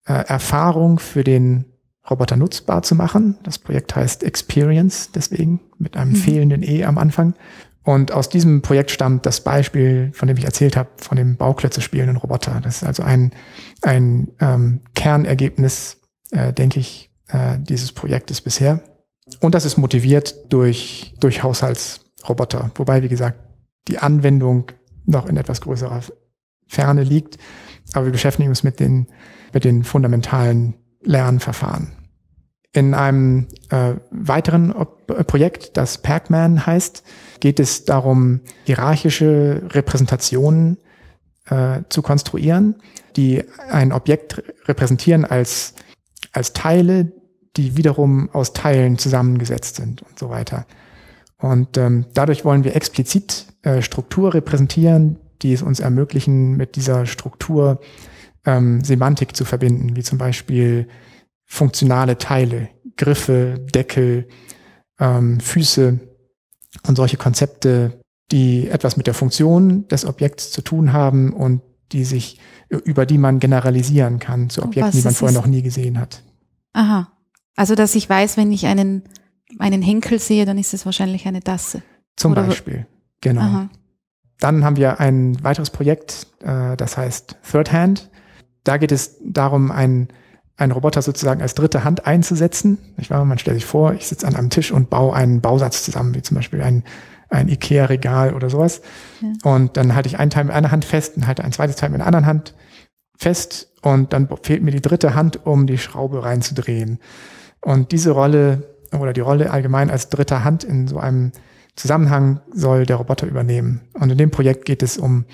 äh, Erfahrung für den Roboter nutzbar zu machen. Das Projekt heißt Experience, deswegen mit einem mhm. fehlenden E am Anfang. Und aus diesem Projekt stammt das Beispiel, von dem ich erzählt habe, von dem Bauklötze spielenden Roboter. Das ist also ein, ein ähm, Kernergebnis, äh, denke ich, äh, dieses Projektes bisher. Und das ist motiviert durch, durch Haushaltsroboter. Wobei, wie gesagt, die Anwendung noch in etwas größerer Ferne liegt. Aber wir beschäftigen uns mit den, mit den fundamentalen Lernverfahren. In einem äh, weiteren Ob Projekt, das Pac-Man heißt, geht es darum, hierarchische Repräsentationen äh, zu konstruieren, die ein Objekt repräsentieren als, als Teile, die wiederum aus Teilen zusammengesetzt sind und so weiter. Und ähm, dadurch wollen wir explizit äh, Struktur repräsentieren, die es uns ermöglichen, mit dieser Struktur ähm, Semantik zu verbinden, wie zum Beispiel funktionale Teile, Griffe, Deckel, ähm, Füße und solche Konzepte, die etwas mit der Funktion des Objekts zu tun haben und die sich, über die man generalisieren kann zu Objekten, die man vorher noch nie gesehen hat. Aha. Also, dass ich weiß, wenn ich einen, einen Henkel sehe, dann ist es wahrscheinlich eine Tasse. Zum Oder Beispiel, genau. Aha. Dann haben wir ein weiteres Projekt, äh, das heißt Third Hand. Da geht es darum, einen, einen Roboter sozusagen als dritte Hand einzusetzen. Ich war, man stellt sich vor, ich sitze an einem Tisch und baue einen Bausatz zusammen, wie zum Beispiel ein, ein Ikea-Regal oder sowas. Ja. Und dann halte ich einen Teil mit einer Hand fest und halte ein zweites Teil mit einer anderen Hand fest und dann fehlt mir die dritte Hand, um die Schraube reinzudrehen. Und diese Rolle oder die Rolle allgemein als dritte Hand in so einem Zusammenhang soll der Roboter übernehmen. Und in dem Projekt geht es um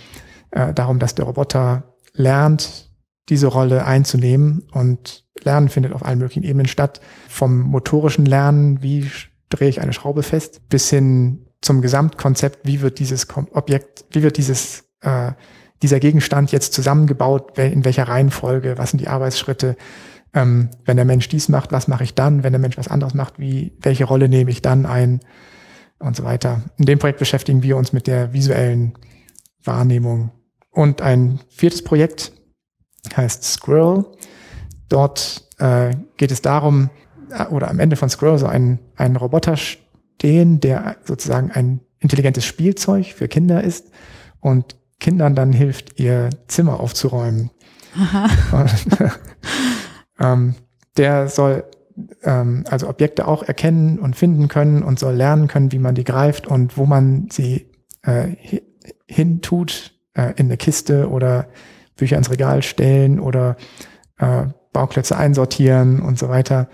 äh, darum, dass der Roboter lernt, diese Rolle einzunehmen. Und Lernen findet auf allen möglichen Ebenen statt. Vom motorischen Lernen, wie drehe ich eine Schraube fest, bis hin zum Gesamtkonzept, wie wird dieses Objekt, wie wird dieses, äh, dieser Gegenstand jetzt zusammengebaut, in welcher Reihenfolge, was sind die Arbeitsschritte, ähm, wenn der Mensch dies macht, was mache ich dann, wenn der Mensch was anderes macht, wie, welche Rolle nehme ich dann ein und so weiter. In dem Projekt beschäftigen wir uns mit der visuellen Wahrnehmung. Und ein viertes Projekt heißt Squirrel. Dort äh, geht es darum, äh, oder am Ende von Squirrel so ein, ein Roboter stehen, der sozusagen ein intelligentes Spielzeug für Kinder ist und Kindern dann hilft, ihr Zimmer aufzuräumen. Aha. Und, <laughs> ähm, der soll ähm, also Objekte auch erkennen und finden können und soll lernen können, wie man die greift und wo man sie äh, hintut, äh, in eine Kiste oder Bücher ins Regal stellen oder äh, Bauklötze einsortieren und so weiter.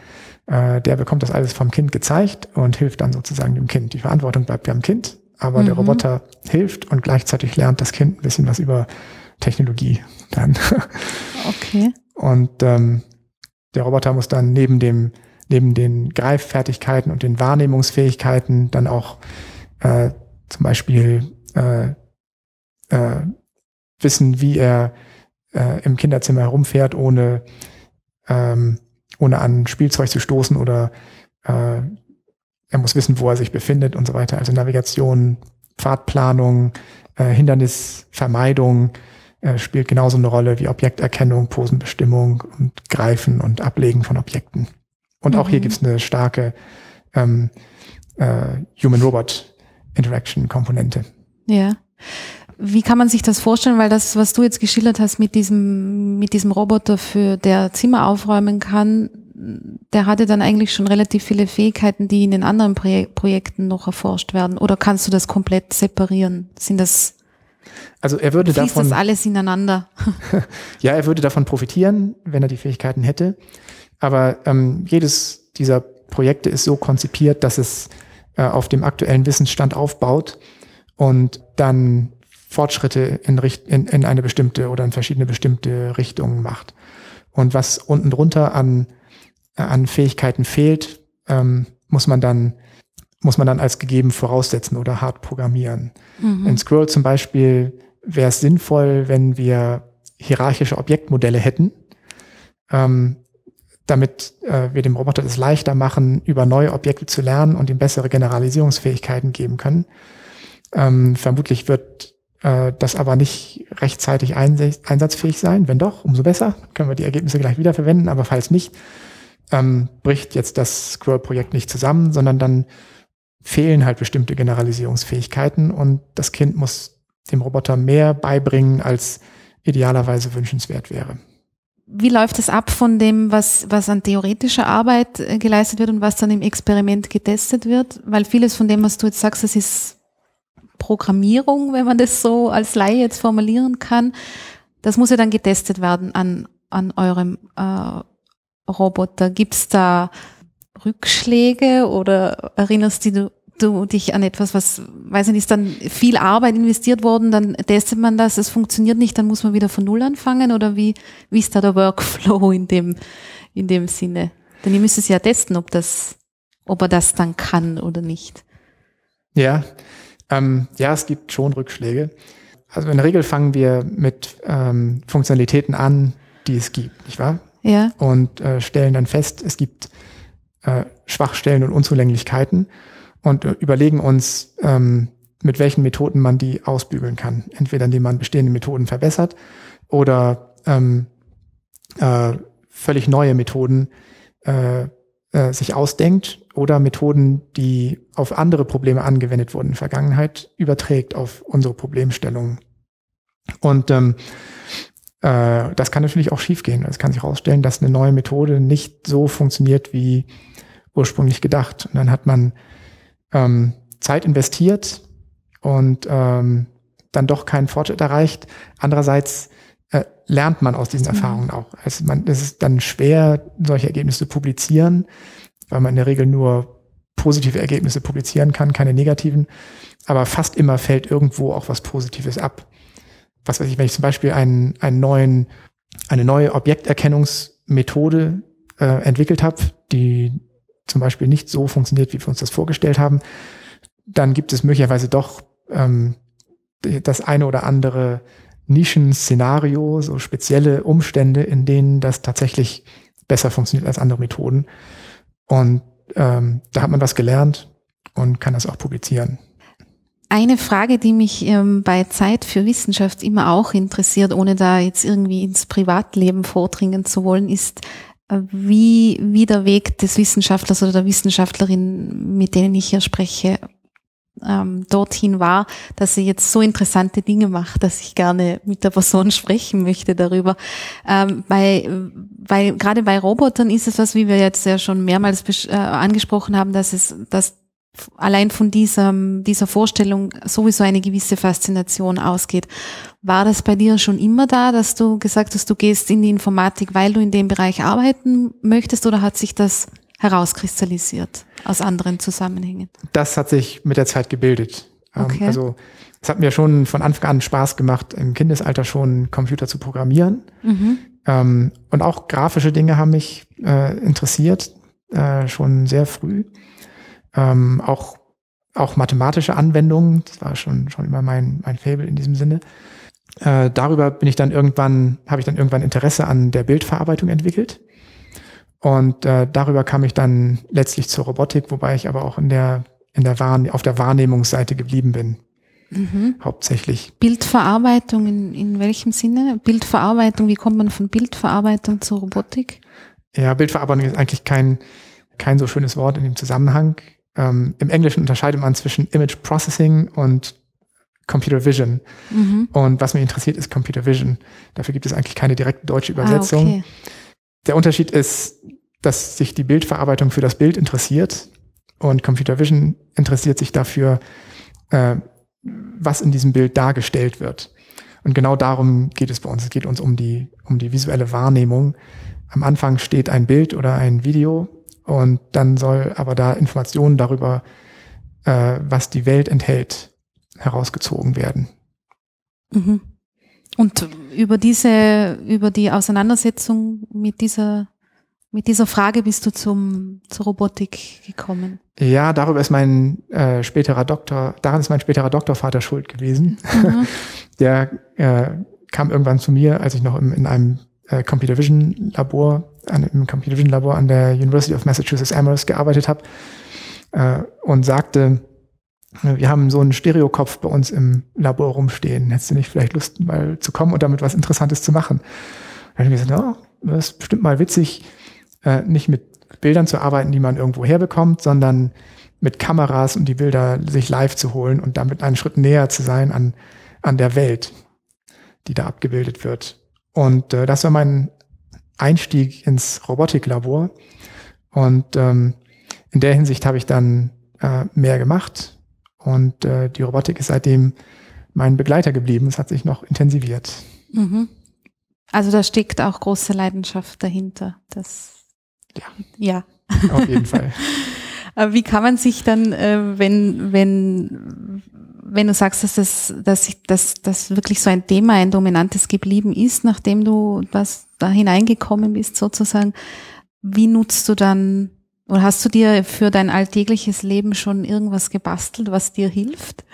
Äh, der bekommt das alles vom Kind gezeigt und hilft dann sozusagen dem Kind. Die Verantwortung bleibt beim Kind, aber mhm. der Roboter hilft und gleichzeitig lernt das Kind ein bisschen was über Technologie dann. <laughs> Okay. Und ähm, der Roboter muss dann neben dem, neben den Greiffertigkeiten und den Wahrnehmungsfähigkeiten dann auch äh, zum Beispiel äh, äh, wissen, wie er äh, im Kinderzimmer herumfährt, ohne, ähm, ohne an Spielzeug zu stoßen oder äh, er muss wissen, wo er sich befindet und so weiter. Also Navigation, Pfadplanung, äh, Hindernisvermeidung, äh, spielt genauso eine Rolle wie Objekterkennung, Posenbestimmung und Greifen und Ablegen von Objekten. Und mhm. auch hier mhm. gibt es eine starke ähm, äh, Human-Robot-Interaction-Komponente. Ja. Wie kann man sich das vorstellen? Weil das, was du jetzt geschildert hast mit diesem, mit diesem Roboter, für der Zimmer aufräumen kann, der hatte dann eigentlich schon relativ viele Fähigkeiten, die in den anderen Projekten noch erforscht werden. Oder kannst du das komplett separieren? Sind das also er würde davon. das alles ineinander? <laughs> <laughs> ja, er würde davon profitieren, wenn er die Fähigkeiten hätte. Aber ähm, jedes dieser Projekte ist so konzipiert, dass es äh, auf dem aktuellen Wissensstand aufbaut und dann Fortschritte in, in, in eine bestimmte oder in verschiedene bestimmte Richtungen macht. Und was unten drunter an, an Fähigkeiten fehlt, ähm, muss man dann muss man dann als gegeben voraussetzen oder hart programmieren. Mhm. In Scroll zum Beispiel wäre es sinnvoll, wenn wir hierarchische Objektmodelle hätten, ähm, damit äh, wir dem Roboter es leichter machen, über neue Objekte zu lernen und ihm bessere Generalisierungsfähigkeiten geben können. Ähm, vermutlich wird äh, das aber nicht rechtzeitig einsatzfähig sein. Wenn doch, umso besser. Können wir die Ergebnisse gleich wiederverwenden. Aber falls nicht, ähm, bricht jetzt das Scroll-Projekt nicht zusammen, sondern dann fehlen halt bestimmte Generalisierungsfähigkeiten und das Kind muss dem Roboter mehr beibringen, als idealerweise wünschenswert wäre wie läuft es ab von dem, was, was an theoretischer Arbeit äh, geleistet wird und was dann im Experiment getestet wird? Weil vieles von dem, was du jetzt sagst, das ist Programmierung, wenn man das so als Laie jetzt formulieren kann. Das muss ja dann getestet werden an, an eurem äh, Roboter. Gibt's da Rückschläge oder erinnerst du du dich an etwas, was, weiß nicht, ist dann viel Arbeit investiert worden, dann testet man das, es funktioniert nicht, dann muss man wieder von Null anfangen oder wie, wie ist da der Workflow in dem, in dem Sinne? Denn ihr müsst es ja testen, ob das, ob er das dann kann oder nicht. Ja, ähm, ja, es gibt schon Rückschläge. Also in der Regel fangen wir mit ähm, Funktionalitäten an, die es gibt, nicht wahr? Ja. Und äh, stellen dann fest, es gibt äh, Schwachstellen und Unzulänglichkeiten und äh, überlegen uns, ähm, mit welchen Methoden man die ausbügeln kann. Entweder indem man bestehende Methoden verbessert oder ähm, äh, völlig neue Methoden äh, äh, sich ausdenkt oder Methoden, die auf andere Probleme angewendet wurden in der Vergangenheit, überträgt auf unsere Problemstellungen. Und ähm, äh, das kann natürlich auch schiefgehen. Es kann sich herausstellen, dass eine neue Methode nicht so funktioniert wie ursprünglich gedacht. Und dann hat man ähm, Zeit investiert und ähm, dann doch keinen Fortschritt erreicht. Andererseits äh, lernt man aus diesen mhm. Erfahrungen auch. Also man, es ist dann schwer, solche Ergebnisse zu publizieren, weil man in der Regel nur positive Ergebnisse publizieren kann, keine negativen. Aber fast immer fällt irgendwo auch was Positives ab. Was weiß ich, wenn ich zum Beispiel einen, einen neuen, eine neue Objekterkennungsmethode äh, entwickelt habe, die zum Beispiel nicht so funktioniert, wie wir uns das vorgestellt haben, dann gibt es möglicherweise doch ähm, das eine oder andere Nischen-Szenario, so spezielle Umstände, in denen das tatsächlich besser funktioniert als andere Methoden. Und ähm, da hat man was gelernt und kann das auch publizieren. Eine Frage, die mich ähm, bei Zeit für Wissenschaft immer auch interessiert, ohne da jetzt irgendwie ins Privatleben vordringen zu wollen, ist, wie, wie der Weg des Wissenschaftlers oder der Wissenschaftlerin, mit denen ich hier spreche, ähm, dorthin war, dass sie jetzt so interessante Dinge macht, dass ich gerne mit der Person sprechen möchte darüber. Ähm, bei, weil gerade bei Robotern ist es was, wie wir jetzt ja schon mehrmals äh, angesprochen haben, dass es, dass allein von diesem, dieser Vorstellung sowieso eine gewisse Faszination ausgeht. War das bei dir schon immer da, dass du gesagt hast, du gehst in die Informatik, weil du in dem Bereich arbeiten möchtest oder hat sich das herauskristallisiert aus anderen Zusammenhängen? Das hat sich mit der Zeit gebildet. Ähm, okay. Also es hat mir schon von Anfang an Spaß gemacht, im Kindesalter schon Computer zu programmieren. Mhm. Ähm, und auch grafische Dinge haben mich äh, interessiert, äh, schon sehr früh ähm, auch, auch mathematische Anwendungen. Das war schon, schon immer mein, mein Fable in diesem Sinne. Äh, darüber bin ich dann irgendwann, habe ich dann irgendwann Interesse an der Bildverarbeitung entwickelt. Und äh, darüber kam ich dann letztlich zur Robotik, wobei ich aber auch in der, in der Wahrne auf der Wahrnehmungsseite geblieben bin. Mhm. Hauptsächlich. Bildverarbeitung in, in welchem Sinne? Bildverarbeitung, wie kommt man von Bildverarbeitung zur Robotik? Ja, Bildverarbeitung ist eigentlich kein, kein so schönes Wort in dem Zusammenhang. Ähm, Im Englischen unterscheidet man zwischen Image Processing und Computer Vision. Mhm. Und was mich interessiert, ist Computer Vision. Dafür gibt es eigentlich keine direkte deutsche ah, Übersetzung. Ah, okay. Der Unterschied ist, dass sich die Bildverarbeitung für das Bild interessiert und Computer Vision interessiert sich dafür, äh, was in diesem Bild dargestellt wird. Und genau darum geht es bei uns. Es geht uns um die, um die visuelle Wahrnehmung. Am Anfang steht ein Bild oder ein Video und dann soll aber da Informationen darüber, äh, was die Welt enthält, herausgezogen werden. Mhm. Und über diese, über die Auseinandersetzung mit dieser, mit dieser Frage bist du zum, zur Robotik gekommen? Ja, darüber ist mein äh, späterer Doktor, daran ist mein späterer Doktorvater schuld gewesen. Mhm. <laughs> Der äh, kam irgendwann zu mir, als ich noch im, in einem äh, Computer Vision Labor, an, im Computer Vision Labor an der University of Massachusetts Amherst gearbeitet habe äh, und sagte, wir haben so einen Stereokopf bei uns im Labor rumstehen. Hättest du nicht vielleicht Lust, mal zu kommen und damit was Interessantes zu machen? Dann habe ich gesagt, ja, das ist bestimmt mal witzig, äh, nicht mit Bildern zu arbeiten, die man irgendwo herbekommt, sondern mit Kameras und die Bilder sich live zu holen und damit einen Schritt näher zu sein an, an der Welt, die da abgebildet wird. Und äh, das war mein Einstieg ins Robotiklabor. Und ähm, in der Hinsicht habe ich dann äh, mehr gemacht. Und äh, die Robotik ist seitdem mein Begleiter geblieben. Es hat sich noch intensiviert. Mhm. Also da steckt auch große Leidenschaft dahinter. Das, ja. Ja. Auf jeden Fall. <laughs> Aber wie kann man sich dann, äh, wenn, wenn, wenn du sagst, dass das, dass, ich, dass das wirklich so ein Thema, ein dominantes geblieben ist, nachdem du das da hineingekommen bist sozusagen, wie nutzt du dann oder hast du dir für dein alltägliches Leben schon irgendwas gebastelt, was dir hilft?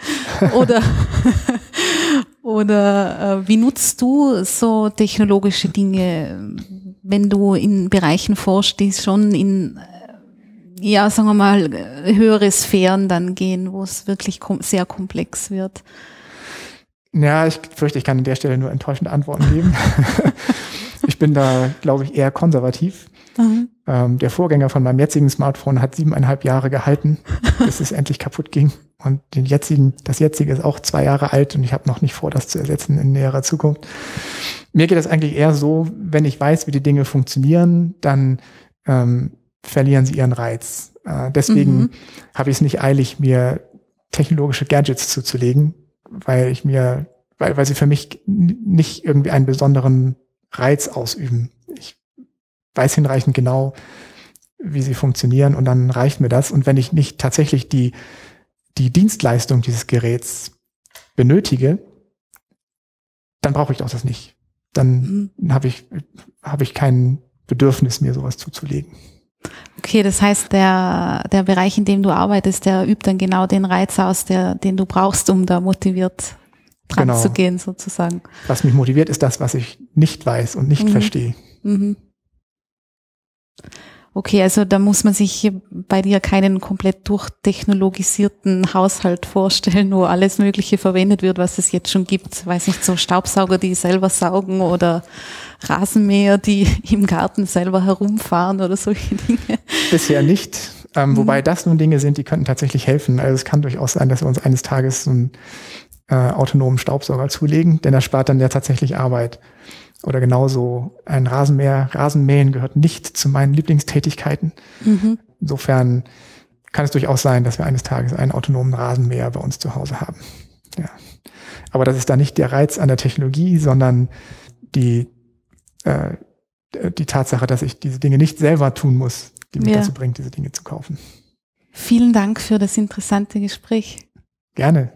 <laughs> Oder, oder äh, wie nutzt du so technologische Dinge, wenn du in Bereichen forschst, die schon in, äh, ja, sagen wir mal, höhere Sphären dann gehen, wo es wirklich kom sehr komplex wird? Ja, ich fürchte, ich kann an der Stelle nur enttäuschende Antworten geben. <laughs> ich bin da, glaube ich, eher konservativ. Mhm. Ähm, der Vorgänger von meinem jetzigen Smartphone hat siebeneinhalb Jahre gehalten, <laughs> bis es endlich kaputt ging. Und den jetzigen, das jetzige ist auch zwei Jahre alt und ich habe noch nicht vor, das zu ersetzen in näherer Zukunft. Mir geht es eigentlich eher so, wenn ich weiß, wie die Dinge funktionieren, dann ähm, verlieren sie ihren Reiz. Äh, deswegen mhm. habe ich es nicht eilig, mir technologische Gadgets zuzulegen, weil ich mir, weil, weil sie für mich nicht irgendwie einen besonderen Reiz ausüben. Weiß hinreichend genau, wie sie funktionieren und dann reicht mir das. Und wenn ich nicht tatsächlich die, die Dienstleistung dieses Geräts benötige, dann brauche ich auch das nicht. Dann mhm. habe ich, habe ich kein Bedürfnis, mir sowas zuzulegen. Okay, das heißt, der, der Bereich, in dem du arbeitest, der übt dann genau den Reiz aus, der, den du brauchst, um da motiviert dran genau. zu gehen, sozusagen. Was mich motiviert, ist das, was ich nicht weiß und nicht mhm. verstehe. Mhm. Okay, also da muss man sich bei dir keinen komplett durchtechnologisierten Haushalt vorstellen, wo alles Mögliche verwendet wird, was es jetzt schon gibt. Weiß nicht, so Staubsauger, die selber saugen oder Rasenmäher, die <laughs> im Garten selber herumfahren oder solche Dinge. Bisher nicht. Ähm, mhm. Wobei das nun Dinge sind, die könnten tatsächlich helfen. Also es kann durchaus sein, dass wir uns eines Tages einen äh, autonomen Staubsauger zulegen, denn er spart dann ja tatsächlich Arbeit. Oder genauso ein Rasenmäher. Rasenmähen gehört nicht zu meinen Lieblingstätigkeiten. Mhm. Insofern kann es durchaus sein, dass wir eines Tages einen autonomen Rasenmäher bei uns zu Hause haben. Ja. Aber das ist da nicht der Reiz an der Technologie, sondern die, äh, die Tatsache, dass ich diese Dinge nicht selber tun muss, die mich ja. dazu bringt, diese Dinge zu kaufen. Vielen Dank für das interessante Gespräch. Gerne.